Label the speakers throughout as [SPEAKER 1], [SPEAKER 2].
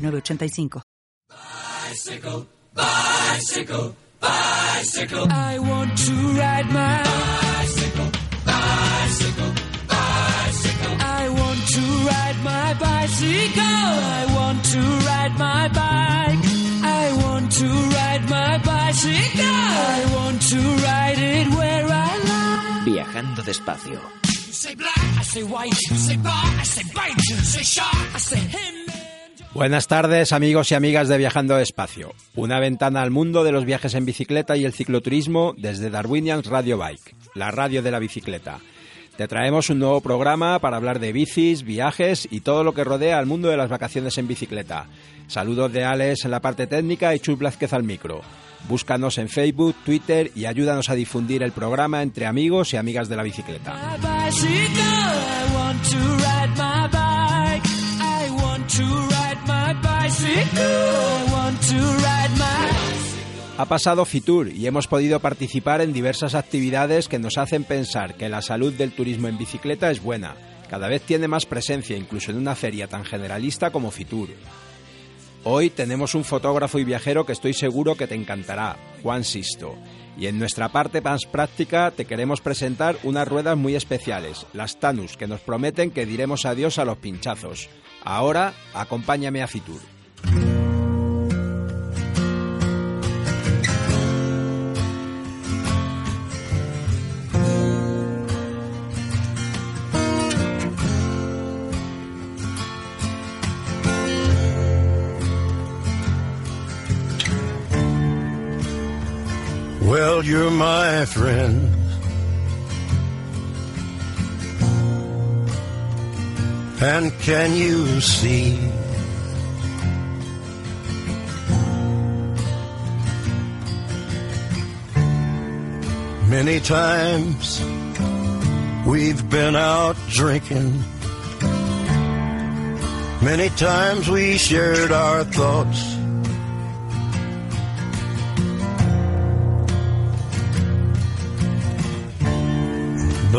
[SPEAKER 1] 906985.
[SPEAKER 2] Bicycle, bicycle, bicycle. I want to ride my bicycle, bicycle, bicycle. I want to ride my bicycle. I want to ride my bike. I want to ride my bicycle. I want to ride it where I like.
[SPEAKER 3] Viajando despacio.
[SPEAKER 2] You say black, I say white. You say bar, I say bite. You say shark, I say him.
[SPEAKER 4] Buenas tardes amigos y amigas de Viajando Despacio, una ventana al mundo de los viajes en bicicleta y el cicloturismo desde Darwinians Radio Bike, la radio de la bicicleta. Te traemos un nuevo programa para hablar de bicis, viajes y todo lo que rodea al mundo de las vacaciones en bicicleta. Saludos de Alex en la parte técnica y Chus Blázquez al micro. Búscanos en Facebook, Twitter y ayúdanos a difundir el programa entre amigos y amigas de la bicicleta. Ha pasado Fitur y hemos podido participar en diversas actividades que nos hacen pensar que la salud del turismo en bicicleta es buena. Cada vez tiene más presencia, incluso en una feria tan generalista como Fitur. Hoy tenemos un fotógrafo y viajero que estoy seguro que te encantará, Juan Sisto. Y en nuestra parte más práctica te queremos presentar unas ruedas muy especiales, las Tanus, que nos prometen que diremos adiós a los pinchazos. Ahora, acompáñame a Fitur.
[SPEAKER 5] My friend. And can you see? Many times we've been out drinking. Many times we shared our thoughts.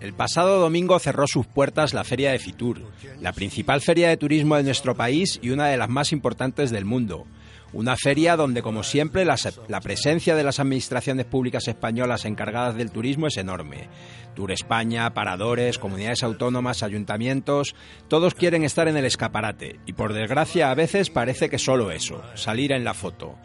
[SPEAKER 4] El pasado domingo cerró sus puertas la Feria de Fitur, la principal feria de turismo de nuestro país y una de las más importantes del mundo. Una feria donde, como siempre, la, presencia de las administraciones públicas españolas encargadas del turismo es enorme. Tour España, paradores, comunidades autónomas, ayuntamientos, todos quieren estar en el escaparate y por desgracia a veces parece que solo eso, salir en la foto.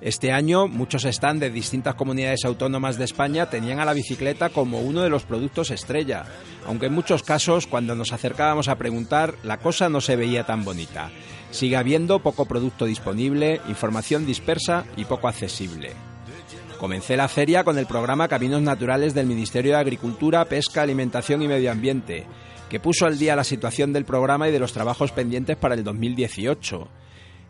[SPEAKER 4] Este año muchos stands de distintas comunidades autónomas de España tenían a la bicicleta como uno de los productos estrella, aunque en muchos casos cuando nos acercábamos a preguntar la cosa no se veía tan bonita. Sigue habiendo poco producto disponible, información dispersa y poco accesible. Comencé la feria con el programa Caminos Naturales del Ministerio de Agricultura, Pesca, Alimentación y Medio Ambiente, que puso al día la situación del programa y de los trabajos pendientes para el 2018.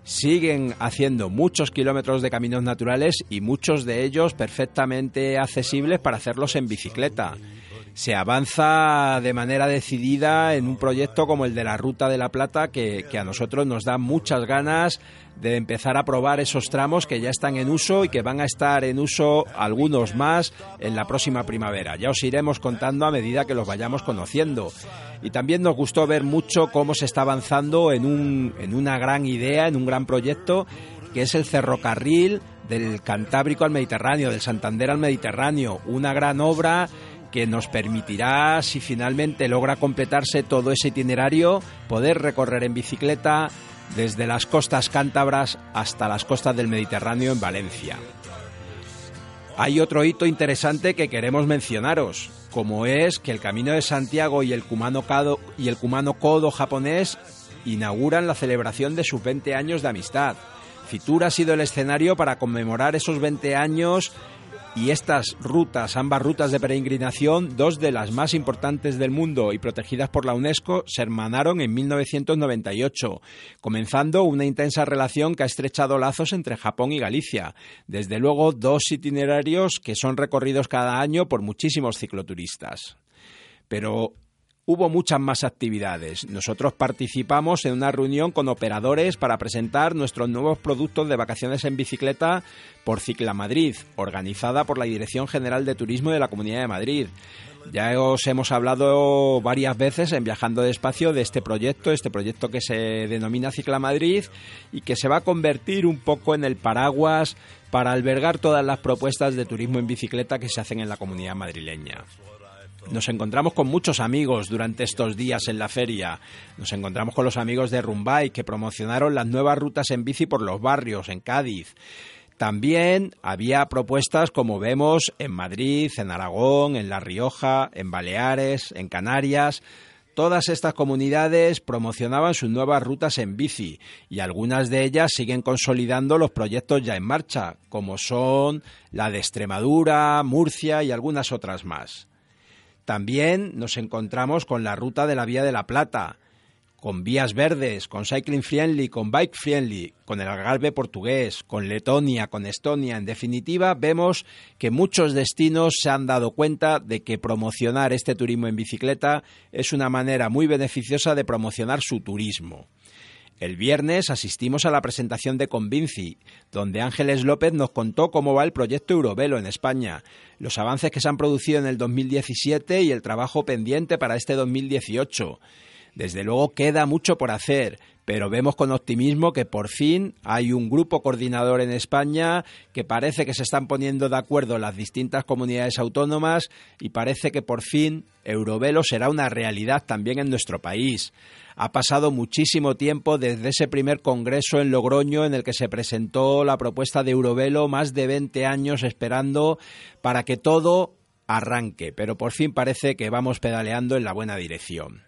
[SPEAKER 4] Siguen haciendo muchos kilómetros de caminos naturales y muchos de ellos perfectamente accesibles para hacerlos en bicicleta. Se avanza de manera decidida en un proyecto como el de la Ruta de la Plata que, que a nosotros nos da muchas ganas de empezar a probar esos tramos que ya están en uso y que van a estar en uso algunos más en la próxima primavera. Ya os iremos contando a medida que los vayamos conociendo. Y también nos gustó ver mucho cómo se está avanzando en, un, en una gran idea, en un gran proyecto que es el ferrocarril del Cantábrico al Mediterráneo, del Santander al Mediterráneo, una gran obra que nos permitirá, si finalmente logra completarse todo ese itinerario, poder recorrer en bicicleta desde las costas cántabras hasta las costas del Mediterráneo en Valencia. Hay otro hito interesante que queremos mencionaros, como es que el Camino de Santiago y el Kumano, Kado, y el Kumano Kodo japonés inauguran la celebración de sus 20 años de amistad. Fitur ha sido el escenario para conmemorar esos 20 años y estas rutas, ambas rutas de peregrinación, dos de las más importantes del mundo y protegidas por la UNESCO, se hermanaron en 1998, comenzando una intensa relación que ha estrechado lazos entre Japón y Galicia. Desde luego, dos itinerarios que son recorridos cada año por muchísimos cicloturistas. Pero hubo muchas más actividades. Nosotros participamos en una reunión con operadores para presentar nuestros nuevos productos de vacaciones en bicicleta por Cicla Madrid, organizada por la Dirección General de Turismo de la Comunidad de Madrid. Ya os hemos hablado varias veces en Viajando Despacio de este proyecto, este proyecto que se denomina Cicla Madrid y que se va a convertir un poco en el paraguas para albergar todas las propuestas de turismo en bicicleta que se hacen en la comunidad madrileña. Nos encontramos con muchos amigos durante estos días en la feria. Nos encontramos con los amigos de Rumbay que promocionaron las nuevas rutas en bici por los barrios en Cádiz. También había propuestas como vemos en Madrid, en Aragón, en La Rioja, en Baleares, en Canarias. Todas estas comunidades promocionaban sus nuevas rutas en bici y algunas de ellas siguen consolidando los proyectos ya en marcha, como son la de Extremadura, Murcia y algunas otras más. También nos encontramos con la ruta de la Vía de la Plata, con vías verdes, con cycling friendly, con bike friendly, con el Algarve portugués, con Letonia, con Estonia. En definitiva, vemos que muchos destinos se han dado cuenta de que promocionar este turismo en bicicleta es una manera muy beneficiosa de promocionar su turismo. El viernes asistimos a la presentación de Convinci, donde Ángeles López nos contó cómo va el proyecto Eurovelo en España, los avances que se han producido en el 2017 y el trabajo pendiente para este 2018. Desde luego queda mucho por hacer, pero vemos con optimismo que por fin hay un grupo coordinador en España que parece que se están poniendo de acuerdo las distintas comunidades autónomas y parece que por fin Eurovelo será una realidad también en nuestro país. Ha pasado muchísimo tiempo desde ese primer congreso en Logroño en el que se presentó la propuesta de Eurovelo, más de 20 años esperando para que todo arranque, pero por fin parece que vamos pedaleando en la buena dirección.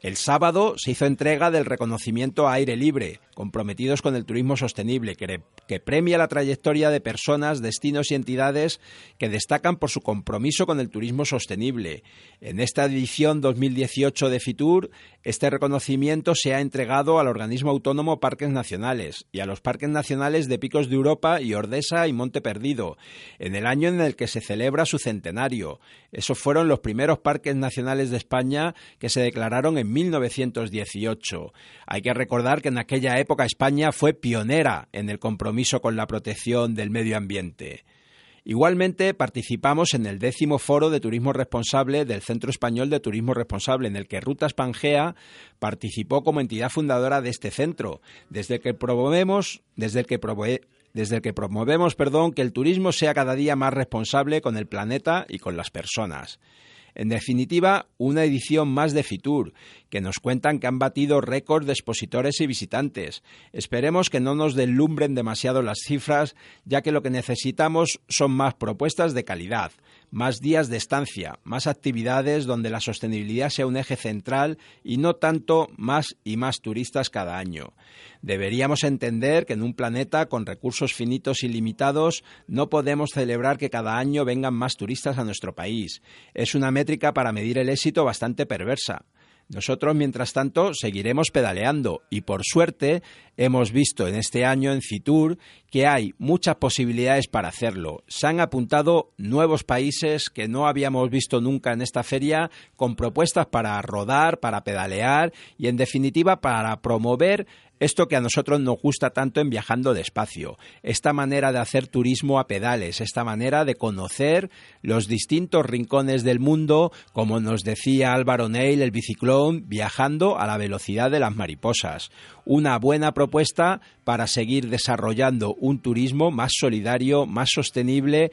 [SPEAKER 4] El sábado se hizo entrega del reconocimiento a aire libre, comprometidos con el turismo sostenible, que, premia la trayectoria de personas, destinos y entidades que destacan por su compromiso con el turismo sostenible. En esta edición 2018 de FITUR, este reconocimiento se ha entregado al organismo autónomo Parques Nacionales y a los Parques Nacionales de Picos de Europa y Ordesa y Monte Perdido, en el año en el que se celebra su centenario. Esos fueron los primeros parques nacionales de España que se declararon en 1918. Hay que recordar que en aquella época España fue pionera en el compromiso con la protección del medio ambiente. Igualmente participamos en el décimo foro de turismo responsable del Centro Español de Turismo Responsable, en el que Rutas Pangea participó como entidad fundadora de este centro, desde que promovemos, desde el que desde el que promovemos, perdón, que el turismo sea cada día más responsable con el planeta y con las personas. En definitiva, una edición más de Fitur, que nos cuentan que han batido récords de expositores y visitantes. Esperemos que no nos deslumbren demasiado las cifras, ya que lo que necesitamos son más propuestas de calidad, más días de estancia, más actividades donde la sostenibilidad sea un eje central y no tanto más y más turistas cada año. Deberíamos entender que en un planeta con recursos finitos y limitados no podemos celebrar que cada año vengan más turistas a nuestro país. Es una métrica para medir el éxito bastante perversa. Nosotros, mientras tanto, seguiremos pedaleando y por suerte hemos visto en este año en Fitur que hay muchas posibilidades para hacerlo. Se han apuntado nuevos países que no habíamos visto nunca en esta feria con propuestas para rodar, para pedalear y en definitiva para promover Esto que a nosotros nos gusta tanto en viajando despacio, esta manera de hacer turismo a pedales, esta manera de conocer los distintos rincones del mundo, como nos decía Álvaro Neil, el biciclón, viajando a la velocidad de las mariposas. Una buena propuesta para seguir desarrollando un turismo más solidario, más sostenible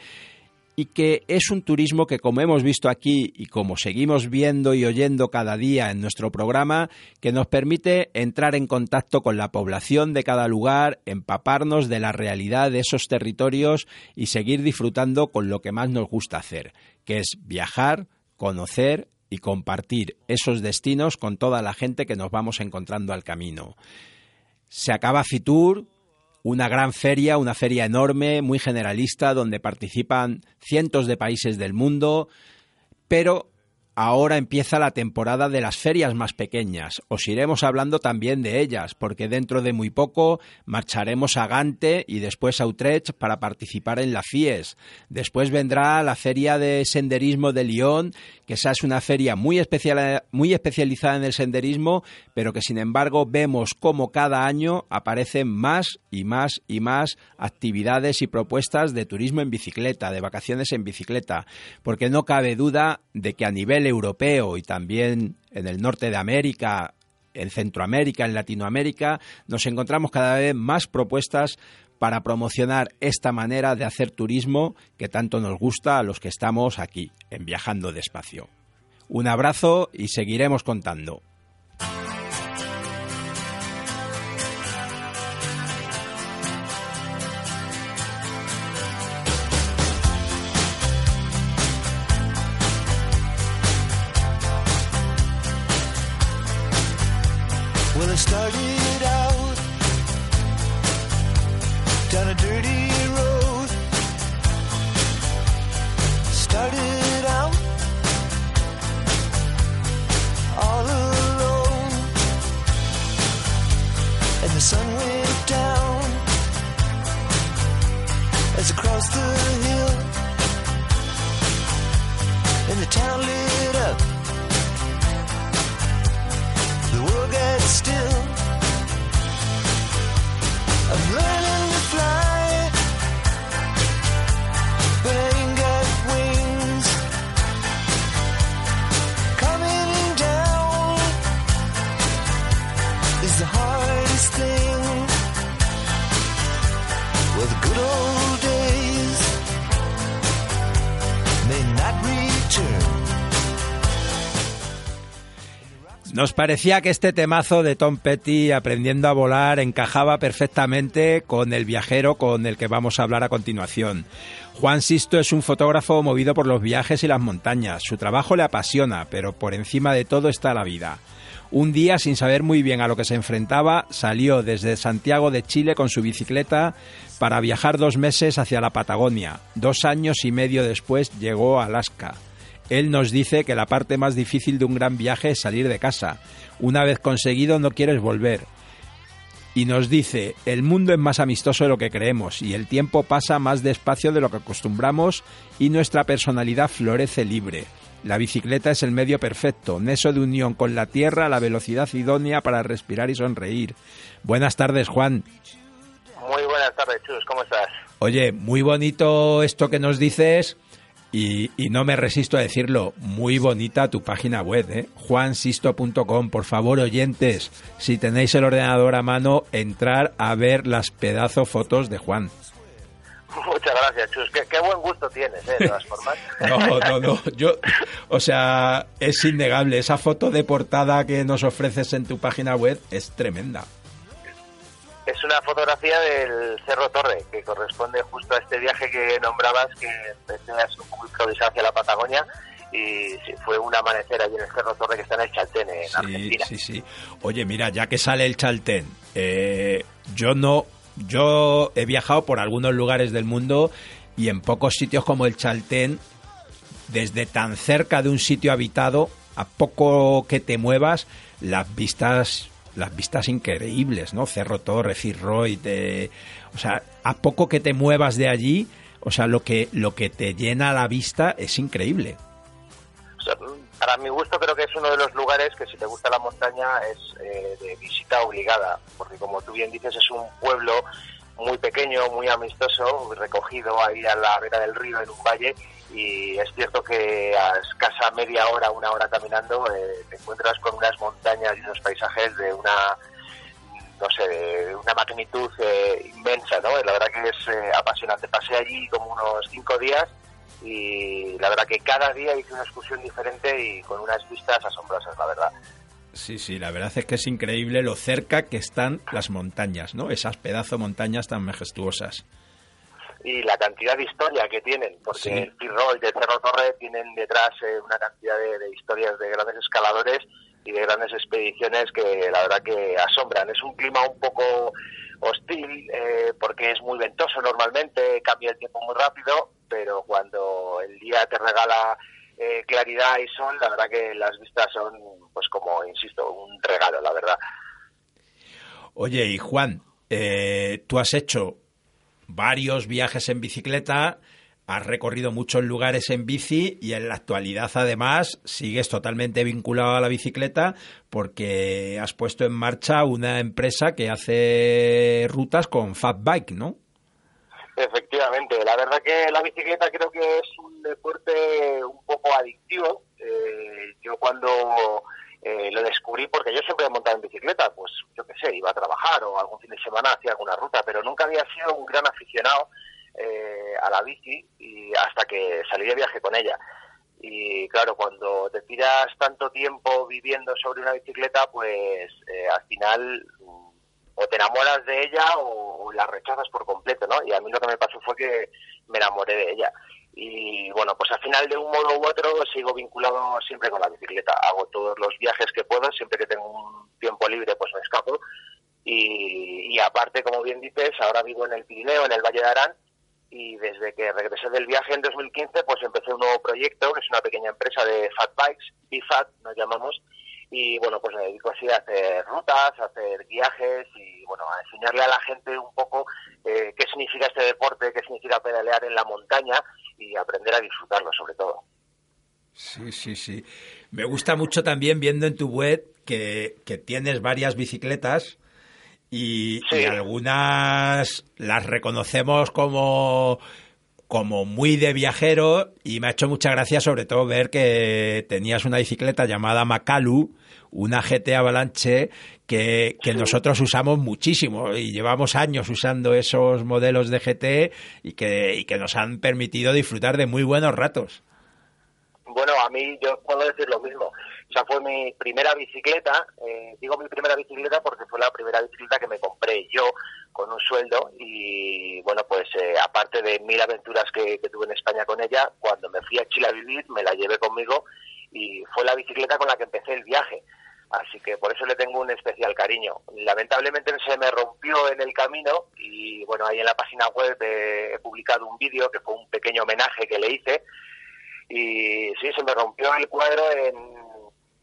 [SPEAKER 4] y que es un turismo que, como hemos visto aquí y como seguimos viendo y oyendo cada día en nuestro programa, que nos permite entrar en contacto con la población de cada lugar, empaparnos de la realidad de esos territorios y seguir disfrutando con lo que más nos gusta hacer, que es viajar, conocer y compartir esos destinos con toda la gente que nos vamos encontrando al camino. Se acaba Fitur, una gran feria, una feria enorme, muy generalista, donde participan cientos de países del mundo, pero ahora empieza la temporada de las ferias más pequeñas. Os iremos hablando también de ellas, porque dentro de muy poco marcharemos a Gante y después a Utrecht para participar en la FIES. Después vendrá la Feria de Senderismo de Lyon, que esa es una feria muy, especial, muy especializada en el senderismo, pero que sin embargo vemos cómo cada año aparecen más y más y más actividades y propuestas de turismo en bicicleta, de vacaciones en bicicleta, porque no cabe duda de que a nivel europeo y también en el norte de América, en Centroamérica, en Latinoamérica, nos encontramos cada vez más propuestas para promocionar esta manera de hacer turismo que tanto nos gusta a los que estamos aquí, en Viajando Despacio. Un abrazo y seguiremos contando. Nos parecía que este temazo de Tom Petty aprendiendo a volar encajaba perfectamente con el viajero con el que vamos a hablar a continuación. Juan Sisto es un fotógrafo movido por los viajes y las montañas. Su trabajo le apasiona, pero por encima de todo está la vida. Un día, sin saber muy bien a lo que se enfrentaba, salió desde Santiago de Chile con su bicicleta para viajar dos meses hacia la Patagonia. Dos años y medio después llegó a Alaska. Él nos dice que la parte más difícil de un gran viaje es salir de casa. Una vez conseguido no quieres volver. Y nos dice, el mundo es más amistoso de lo que creemos y el tiempo pasa más despacio de lo que acostumbramos y nuestra personalidad florece libre. La bicicleta es el medio perfecto, neso de unión con la tierra, la velocidad idónea para respirar y sonreír. Buenas tardes, Juan.
[SPEAKER 3] Muy buenas tardes, Chus, ¿cómo estás?
[SPEAKER 4] Oye, muy bonito esto que nos dices y, no me resisto a decirlo, muy bonita tu página web, ¿eh? juansisto.com. Por favor, oyentes, si tenéis el ordenador a mano, entrar a ver las pedazo fotos de Juan.
[SPEAKER 3] Muchas gracias, Chus. Qué, buen gusto tienes, ¿eh? De todas formas.
[SPEAKER 4] No, no, no. Yo, o sea, es innegable. Esa foto de portada que nos ofreces en tu página web es tremenda.
[SPEAKER 3] Es una fotografía del Cerro Torre, que corresponde justo a este viaje que nombrabas, que empecé un poco improvisado hacia la Patagonia, y fue un amanecer allí en el Cerro Torre que está en el Chaltén, en
[SPEAKER 4] sí,
[SPEAKER 3] Argentina.
[SPEAKER 4] Sí, sí. Oye, mira, ya que sale el Chaltén, eh, yo no, yo he viajado por algunos lugares del mundo y en pocos sitios como el Chaltén, desde tan cerca de un sitio habitado, a poco que te muevas, las vistas las vistas increíbles, ¿no? Cerro Torre, Firroy, o sea, a poco que te muevas de allí, o sea, lo que, lo que te llena la vista es increíble.
[SPEAKER 3] para mi gusto creo que es uno de los lugares que si te gusta la montaña es eh, de visita obligada, porque como tú bien dices es un pueblo muy pequeño, muy amistoso, recogido ahí a la vera del río en un valle y es cierto que a escasa media hora, una hora caminando eh, te encuentras con unas montañas y unos paisajes de una no sé, de una magnitud eh, inmensa, ¿no? La verdad que es eh, apasionante. Pasé allí como unos cinco días y la verdad que cada día hice una excursión diferente y con unas vistas asombrosas, la verdad.
[SPEAKER 4] Sí, sí, la verdad es que es increíble lo cerca que están las montañas, ¿no? Esas pedazos montañas tan majestuosas.
[SPEAKER 3] Y la cantidad de historia que tienen, porque el Firro y el Cerro Torre tienen detrás eh, una cantidad de, historias de grandes escaladores y de grandes expediciones que la verdad que asombran. Es un clima un poco hostil eh, porque es muy ventoso normalmente, cambia el tiempo muy rápido, pero cuando el día te regala eh, claridad y sol, la verdad que las vistas son, pues como insisto, un regalo, la verdad.
[SPEAKER 4] Oye, y Juan, eh, tú has hecho varios viajes en bicicleta, has recorrido muchos lugares en bici y en la actualidad además sigues totalmente vinculado a la bicicleta porque has puesto en marcha una empresa que hace rutas con Fat Bike, ¿no?
[SPEAKER 3] Efectivamente, la verdad que la bicicleta creo que es un deporte un poco adictivo. Eh, yo cuando eh, lo descubrí, porque yo siempre he montado en bicicleta, pues yo qué sé, iba a trabajar o algún fin de semana hacía alguna ruta, pero nunca había sido un gran aficionado eh, a la bici y hasta que salí de viaje con ella. Y claro, cuando te tiras tanto tiempo viviendo sobre una bicicleta, pues al final o te enamoras de ella o, la rechazas por completo, ¿no? Y a mí lo que me pasó fue que me enamoré de ella. Y bueno, pues al final de un modo u otro sigo vinculado siempre con la bicicleta. Hago todos los viajes que puedo, siempre que tengo un tiempo libre pues me escapo. Y, aparte, como bien dices, ahora vivo en el Pirineo, en el Valle de Arán, y desde que regresé del viaje en 2015 pues empecé un nuevo proyecto que es una pequeña empresa de fat bikes, BFAT nos llamamos y bueno, pues me dedico así a hacer rutas, a hacer viajes y bueno, a enseñarle a la gente un poco eh, qué significa este deporte, qué significa pedalear en la montaña y aprender a disfrutarlo sobre todo.
[SPEAKER 4] Sí, sí, sí. Me gusta mucho también viendo en tu web que, que tienes varias bicicletas y, y algunas las reconocemos como como muy de viajero y me ha hecho mucha gracia sobre todo ver que tenías una bicicleta llamada Macalu, una GT Avalanche que, que nosotros usamos muchísimo y llevamos años usando esos modelos de GT y que, y que nos han permitido disfrutar de muy buenos ratos.
[SPEAKER 3] Bueno, a mí yo puedo decir lo mismo. O sea, fue mi primera bicicleta. Eh, digo mi primera bicicleta porque fue la primera bicicleta que me compré yo con un sueldo y bueno, pues eh, aparte de mil aventuras que, tuve en España con ella, cuando me fui a Chile a vivir me la llevé conmigo y fue la bicicleta con la que empecé el viaje. Así que por eso le tengo un especial cariño. Lamentablemente se me rompió en el camino y bueno, ahí en la página web he publicado un vídeo que fue un pequeño homenaje que le hice y sí, se me rompió el cuadro en,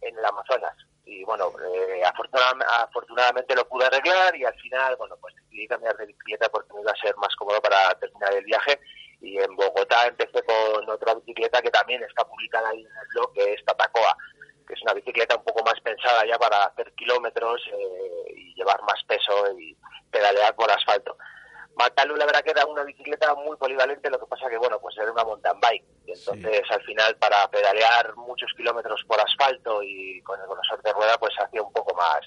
[SPEAKER 3] en el Amazonas. Y bueno, eh, afortunadamente, lo pude arreglar y al final, bueno, pues decidí cambiar de bicicleta porque me iba a ser más cómodo para terminar el viaje. Y en Bogotá empecé con otra bicicleta que también está publicada ahí en el blog, que es Tatacoa, que es una bicicleta un poco más pensada ya para hacer kilómetros eh, y llevar más peso y pedalear por asfalto. Matalu la verdad que era una bicicleta muy polivalente, lo que pasa que bueno, pues era una mountain bike. Y entonces al final para pedalear muchos kilómetros por asfalto y con el grosor de rueda pues hacía un poco más,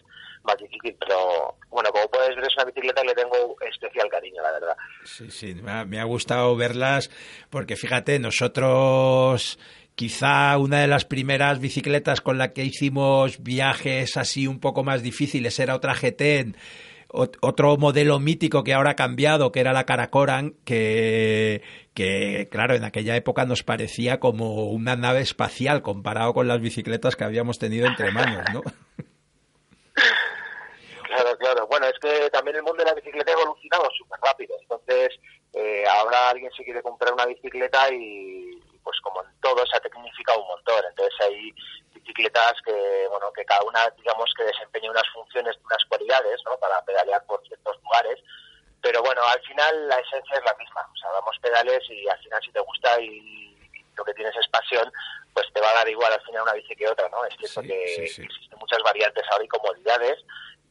[SPEAKER 3] más difícil. Pero bueno, como puedes ver es una bicicleta que le tengo especial cariño, la verdad.
[SPEAKER 4] Sí, sí, me ha, me ha gustado verlas porque fíjate, nosotros quizá una de las primeras bicicletas con la que hicimos viajes así un poco más difíciles era otra GT otro modelo mítico que ahora ha cambiado, que era la Caracoran, que, que, claro, en aquella época nos parecía como una nave espacial comparado con las bicicletas que habíamos tenido entre manos, ¿no?
[SPEAKER 3] Claro, claro. Bueno, es que también el mundo de la bicicleta ha evolucionado súper rápido. Entonces, eh, ahora alguien se quiere comprar una bicicleta y, pues como en todo, se ha tecnificado un montón. Entonces hay bicicletas que, bueno, que cada una, digamos, que desempeña unas funciones, unas cualidades, ¿no? Para pedalear por ciertos lugares. Pero bueno, al final la esencia es la misma. O sea, damos pedales y al final si te gusta y, lo que tienes es pasión, pues te va a dar igual al final ¿no? Es cierto que existen muchas variantes ahora y comodidades,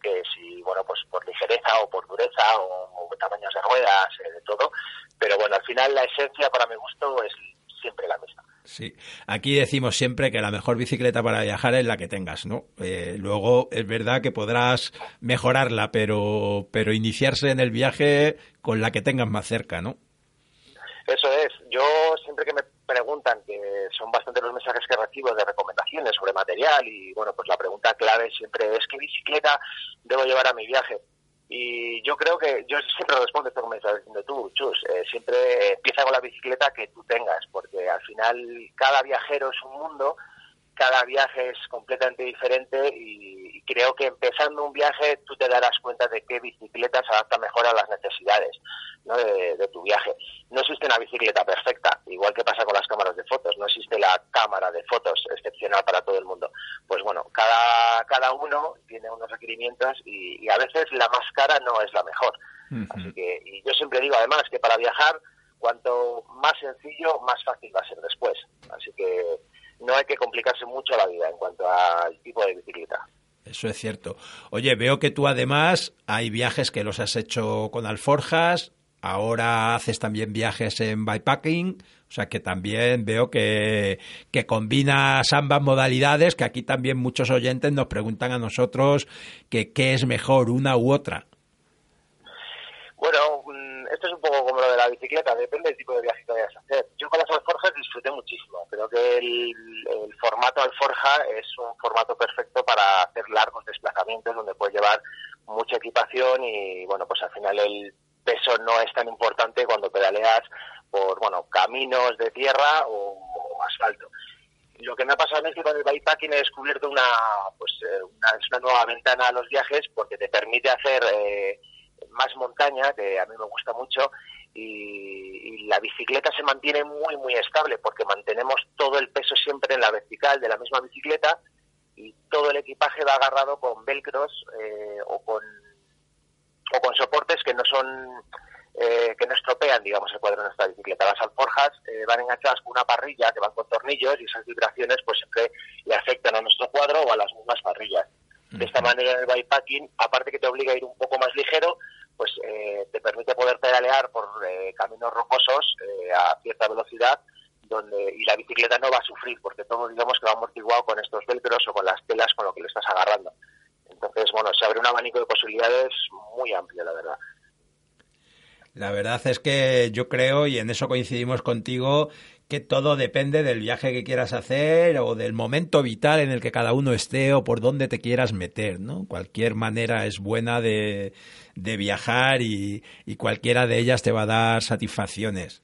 [SPEAKER 3] que si, bueno, pues por ligereza o por dureza o, tamaños de ruedas, eh, de todo, pero bueno, al final la esencia para mi gusto es siempre la misma.
[SPEAKER 4] Sí, aquí decimos siempre que la mejor bicicleta para viajar es la que tengas, ¿no? Eh, luego es verdad que podrás mejorarla, pero, pero iniciarse en el viaje con la que tengas más cerca, ¿no?
[SPEAKER 3] Eso es. Yo siempre que me preguntan, que son bastante los mensajes que recibo de recomendaciones sobre material y bueno, pues la pregunta clave siempre es ¿qué bicicleta debo llevar a mi viaje? Y yo creo que, yo siempre respondo esto como me estás diciendo tú, Chus, eh, siempre empieza con la bicicleta que tú tengas, porque al final cada viajero es un mundo, cada viaje es completamente diferente y, creo que empezando un viaje tú te darás cuenta de qué bicicleta se adapta mejor a las necesidades de, tu viaje. No existe una bicicleta perfecta, igual que pasa con las cámaras de fotos, no existe la cámara de fotos excepcional para todo el mundo. Pues bueno, cada, cada uno tiene unos requerimientos y, a veces la más cara no es la mejor. Así que, y yo siempre digo además que para viajar, cuanto más sencillo, más fácil va a ser después. Así que no hay que complicarse mucho la vida en cuanto al tipo de bicicleta.
[SPEAKER 4] Eso es cierto. Oye, veo que tú además hay viajes que los has hecho con alforjas, ahora haces también viajes en bikepacking, o sea que también veo que, que combinas ambas modalidades, que aquí también muchos oyentes nos preguntan a nosotros que qué es mejor, una u otra.
[SPEAKER 3] Bueno, mm, esto es un poco como lo de la bicicleta, depende del tipo de viaje que vayas a hacer. Yo con las alforjas disfruté muchísimo. Creo que el, formato alforja es un formato perfecto para hacer largos desplazamientos donde puedes llevar mucha equipación y, bueno, pues al final el peso no es tan importante cuando pedaleas por, bueno, caminos de tierra o, asfalto lo que me ha pasado es que con el bikepacking he descubierto una, pues, eh, una, una nueva ventana a los viajes porque te permite hacer eh, más montaña, que a mí me gusta mucho, y, la bicicleta se mantiene muy, muy estable porque mantenemos todo el peso siempre en la vertical de la misma bicicleta y todo el equipaje va agarrado con velcros eh, o con o con soportes que no son eh, que no estropean digamos el cuadro de nuestra bicicleta. Las alforjas eh, van enganchadas con una parrilla que van con tornillos y esas vibraciones pues siempre le afectan a nuestro cuadro o a las mismas parrillas. De esta manera el bikepacking, aparte que te obliga a ir un poco más ligero, pues eh, te permite poder pedalear por eh, caminos rocosos eh, a cierta velocidad donde y la bicicleta no va a sufrir porque todo digamos que va amortiguado con estos velcros o con las telas con lo que le estás agarrando. Entonces, bueno, se abre un abanico de posibilidades muy amplio, la verdad.
[SPEAKER 4] La verdad es que yo creo, y en eso coincidimos contigo, que todo depende del viaje que quieras hacer o del momento vital en el que cada uno esté o por dónde te quieras meter, ¿no? Cualquier manera es buena de, de viajar y, y cualquiera de ellas te va a dar satisfacciones.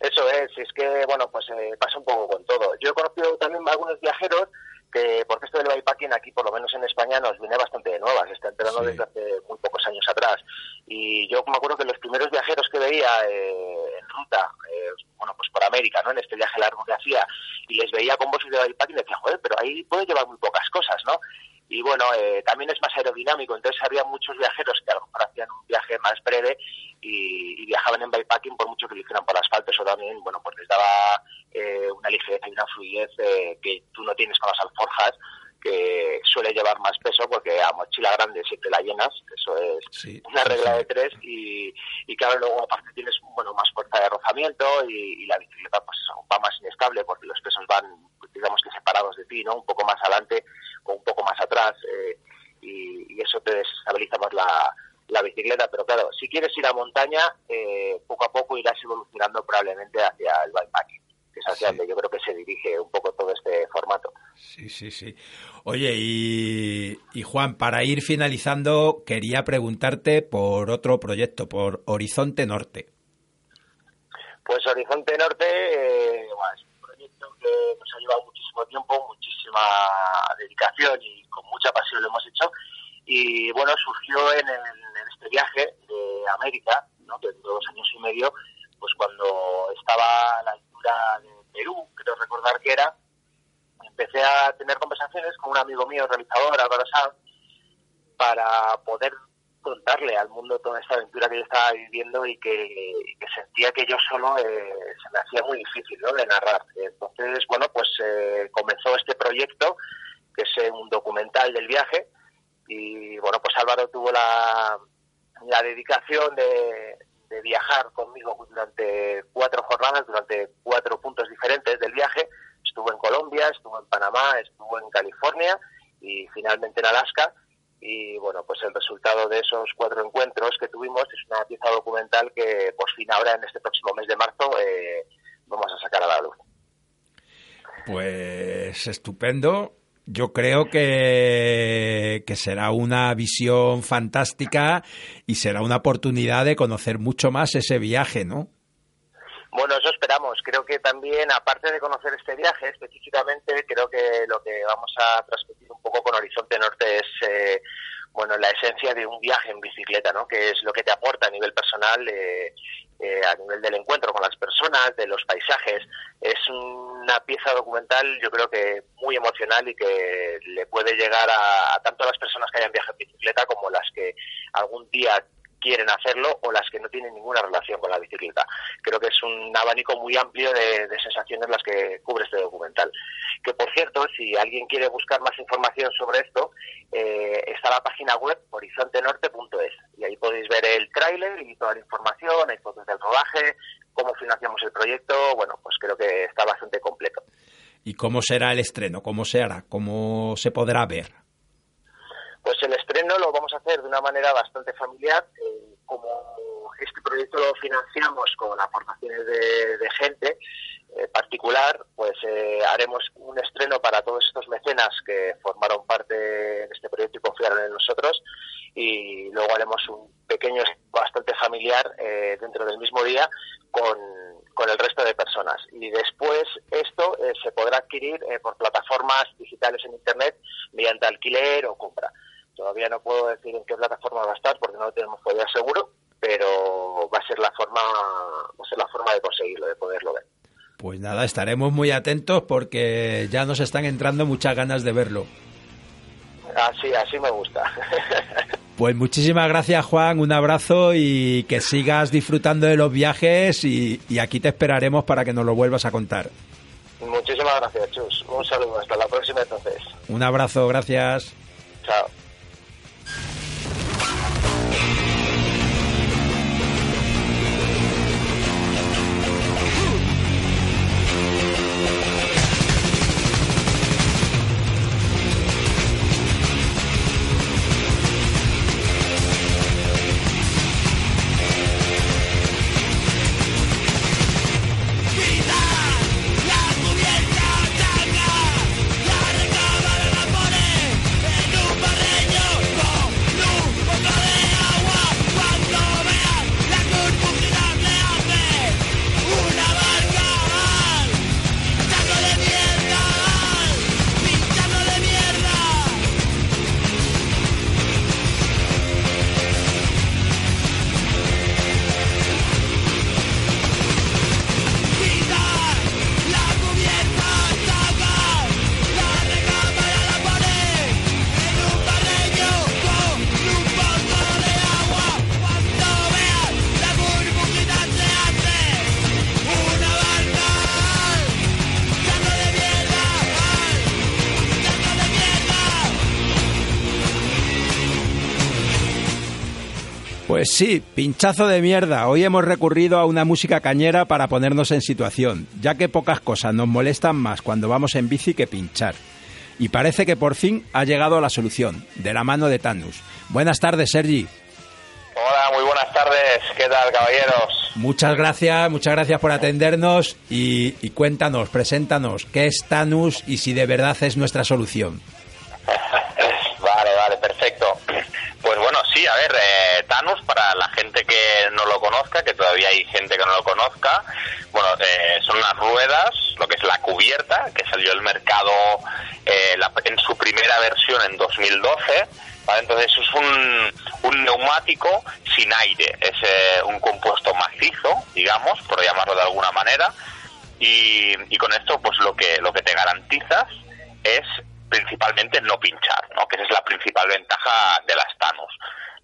[SPEAKER 3] Eso es, es que, bueno, pues eh, pasa un poco con todo. Yo he conocido también algunos viajeros que, porque esto del bikepacking aquí, por lo menos en España, nos viene bastante de nuevas, está entrando desde hace muy pocos años atrás. Y yo me acuerdo que los primeros viajeros que veía eh, en ruta, bueno, pues por América, ¿no? En este viaje largo que hacía, y les veía con bolsos de bikepacking y decía, joder, pero ahí puede llevar muy pocas cosas, ¿no? y bueno, eh, también es más aerodinámico, entonces había muchos viajeros que a lo mejor hacían un viaje más breve y, viajaban en bikepacking por mucho que lo hicieran por asfalto, eso también, bueno, pues les daba eh, una ligereza y una fluidez eh, que tú no tienes con las alforjas, que suele llevar más peso porque a mochila grande siempre la llenas, eso es una regla de tres y, y claro, luego aparte tienes bueno más fuerza de rozamiento y, y la bicicleta pues va más inestable porque los pesos van digamos que separados de ti, ¿no? Un poco más adelante o un poco más atrás eh, y, eso te desestabiliza más la, la, bicicleta. Pero claro, si quieres ir a montaña, eh, poco a poco irás evolucionando probablemente hacia el bikepacking que es hacia donde yo creo que se dirige un poco todo este formato.
[SPEAKER 4] Sí, sí, sí. Oye, y, y, Juan, para ir finalizando, quería preguntarte por otro proyecto, por Horizonte Norte.
[SPEAKER 3] Pues Horizonte Norte eh, que nos ha llevado muchísimo tiempo, muchísima dedicación y con mucha pasión lo hemos hecho. Y bueno, surgió en, este viaje de América, ¿no? que duró dos años y medio, pues cuando estaba la de Perú, creo recordar que era, empecé a tener conversaciones con un amigo mío, realizador, Álvaro Sanz, para poder contarle al mundo toda esta aventura que yo estaba viviendo y que, sentía que yo solo eh, se me hacía muy difícil ¿no? de narrar. Entonces, bueno, pues eh, comenzó este proyecto, que es eh, un documental del viaje, y bueno, pues Álvaro tuvo la, la dedicación de, de viajar conmigo durante cuatro jornadas, durante cuatro puntos diferentes del viaje. Estuvo en Colombia, estuvo en Panamá, estuvo en California y finalmente en Alaska y bueno, pues el resultado de esos cuatro encuentros que tuvimos es una pieza documental que por fin ahora en este próximo mes de marzo eh, vamos a sacar a la luz.
[SPEAKER 4] Pues estupendo. Yo creo que, que será una visión fantástica y será una oportunidad de conocer mucho más ese viaje, ¿no?
[SPEAKER 3] Bueno, eso esperamos. Creo que también, aparte de conocer este viaje específicamente, creo que lo que vamos a transmitir un poco con Horizonte Norte es, eh, bueno, la esencia de un viaje en bicicleta, ¿no? Que es lo que te aporta a nivel personal, eh, eh, a nivel del encuentro con las personas, de los paisajes. Es una pieza documental, yo creo que muy emocional y que le puede llegar a, tanto a las personas que hayan viajado en bicicleta como las que algún día quieren hacerlo o las que no tienen ninguna relación con la bicicleta. Creo que es un abanico muy amplio de, sensaciones las que cubre este documental. Que por cierto, si alguien quiere buscar más información sobre esto, eh, está la página web horizontenorte.es y ahí podéis ver el tráiler y toda la información, hay fotos del rodaje, cómo financiamos el proyecto, bueno, pues creo que está bastante completo.
[SPEAKER 4] ¿Y cómo será el estreno? ¿Cómo se hará? ¿Cómo se podrá ver?
[SPEAKER 3] Pues el estreno lo vamos a hacer de una manera bastante familiar. Eh, como este proyecto lo financiamos con aportaciones de, gente eh, particular, pues eh, haremos un estreno para todos estos mecenas que formaron parte de este proyecto y confiaron en nosotros. Y luego haremos un pequeño, bastante familiar dentro del mismo día con, con el resto de personas. Y después esto se podrá adquirir por plataformas digitales en Internet mediante alquiler o compra. Todavía no puedo decir en qué plataforma va a estar porque no lo tenemos todavía seguro, pero va a ser la forma, va a ser la forma de conseguirlo, de poderlo ver.
[SPEAKER 4] Pues nada, estaremos muy atentos porque ya nos están entrando muchas ganas de verlo.
[SPEAKER 3] Así, así me gusta.
[SPEAKER 4] Pues muchísimas gracias Juan, un abrazo y que sigas disfrutando de los viajes y, y aquí te esperaremos para que nos lo vuelvas a contar.
[SPEAKER 3] Muchísimas gracias, Chus. Un saludo, hasta la próxima entonces.
[SPEAKER 4] Un abrazo, gracias.
[SPEAKER 3] Chao.
[SPEAKER 4] Pinchazo de mierda. Hoy hemos recurrido a una música cañera para ponernos en situación, ya que pocas cosas nos molestan más cuando vamos en bici que pinchar. Y parece que por fin ha llegado la solución, de la mano de Tanus. Buenas tardes, Sergi.
[SPEAKER 3] Hola, muy buenas tardes. ¿Qué tal, caballeros?
[SPEAKER 4] Muchas gracias, muchas gracias por atendernos y, y cuéntanos, preséntanos, ¿qué es Tanus y si de verdad es nuestra solución?
[SPEAKER 3] vale, vale, perfecto. Pues bueno, sí, a ver, eh, Para la gente que no lo conozca, que todavía hay gente que no lo conozca, bueno, eh, son unas ruedas, lo que es la cubierta, que salió al mercado eh, en su primera versión en 2012. ¿vale? Entonces es un, un neumático sin aire, es eh, un compuesto macizo, digamos, por llamarlo de alguna manera, y, y con esto pues lo que, lo que te garantizas es principalmente no pinchar, ¿no? que esa es la principal ventaja de las Thanos.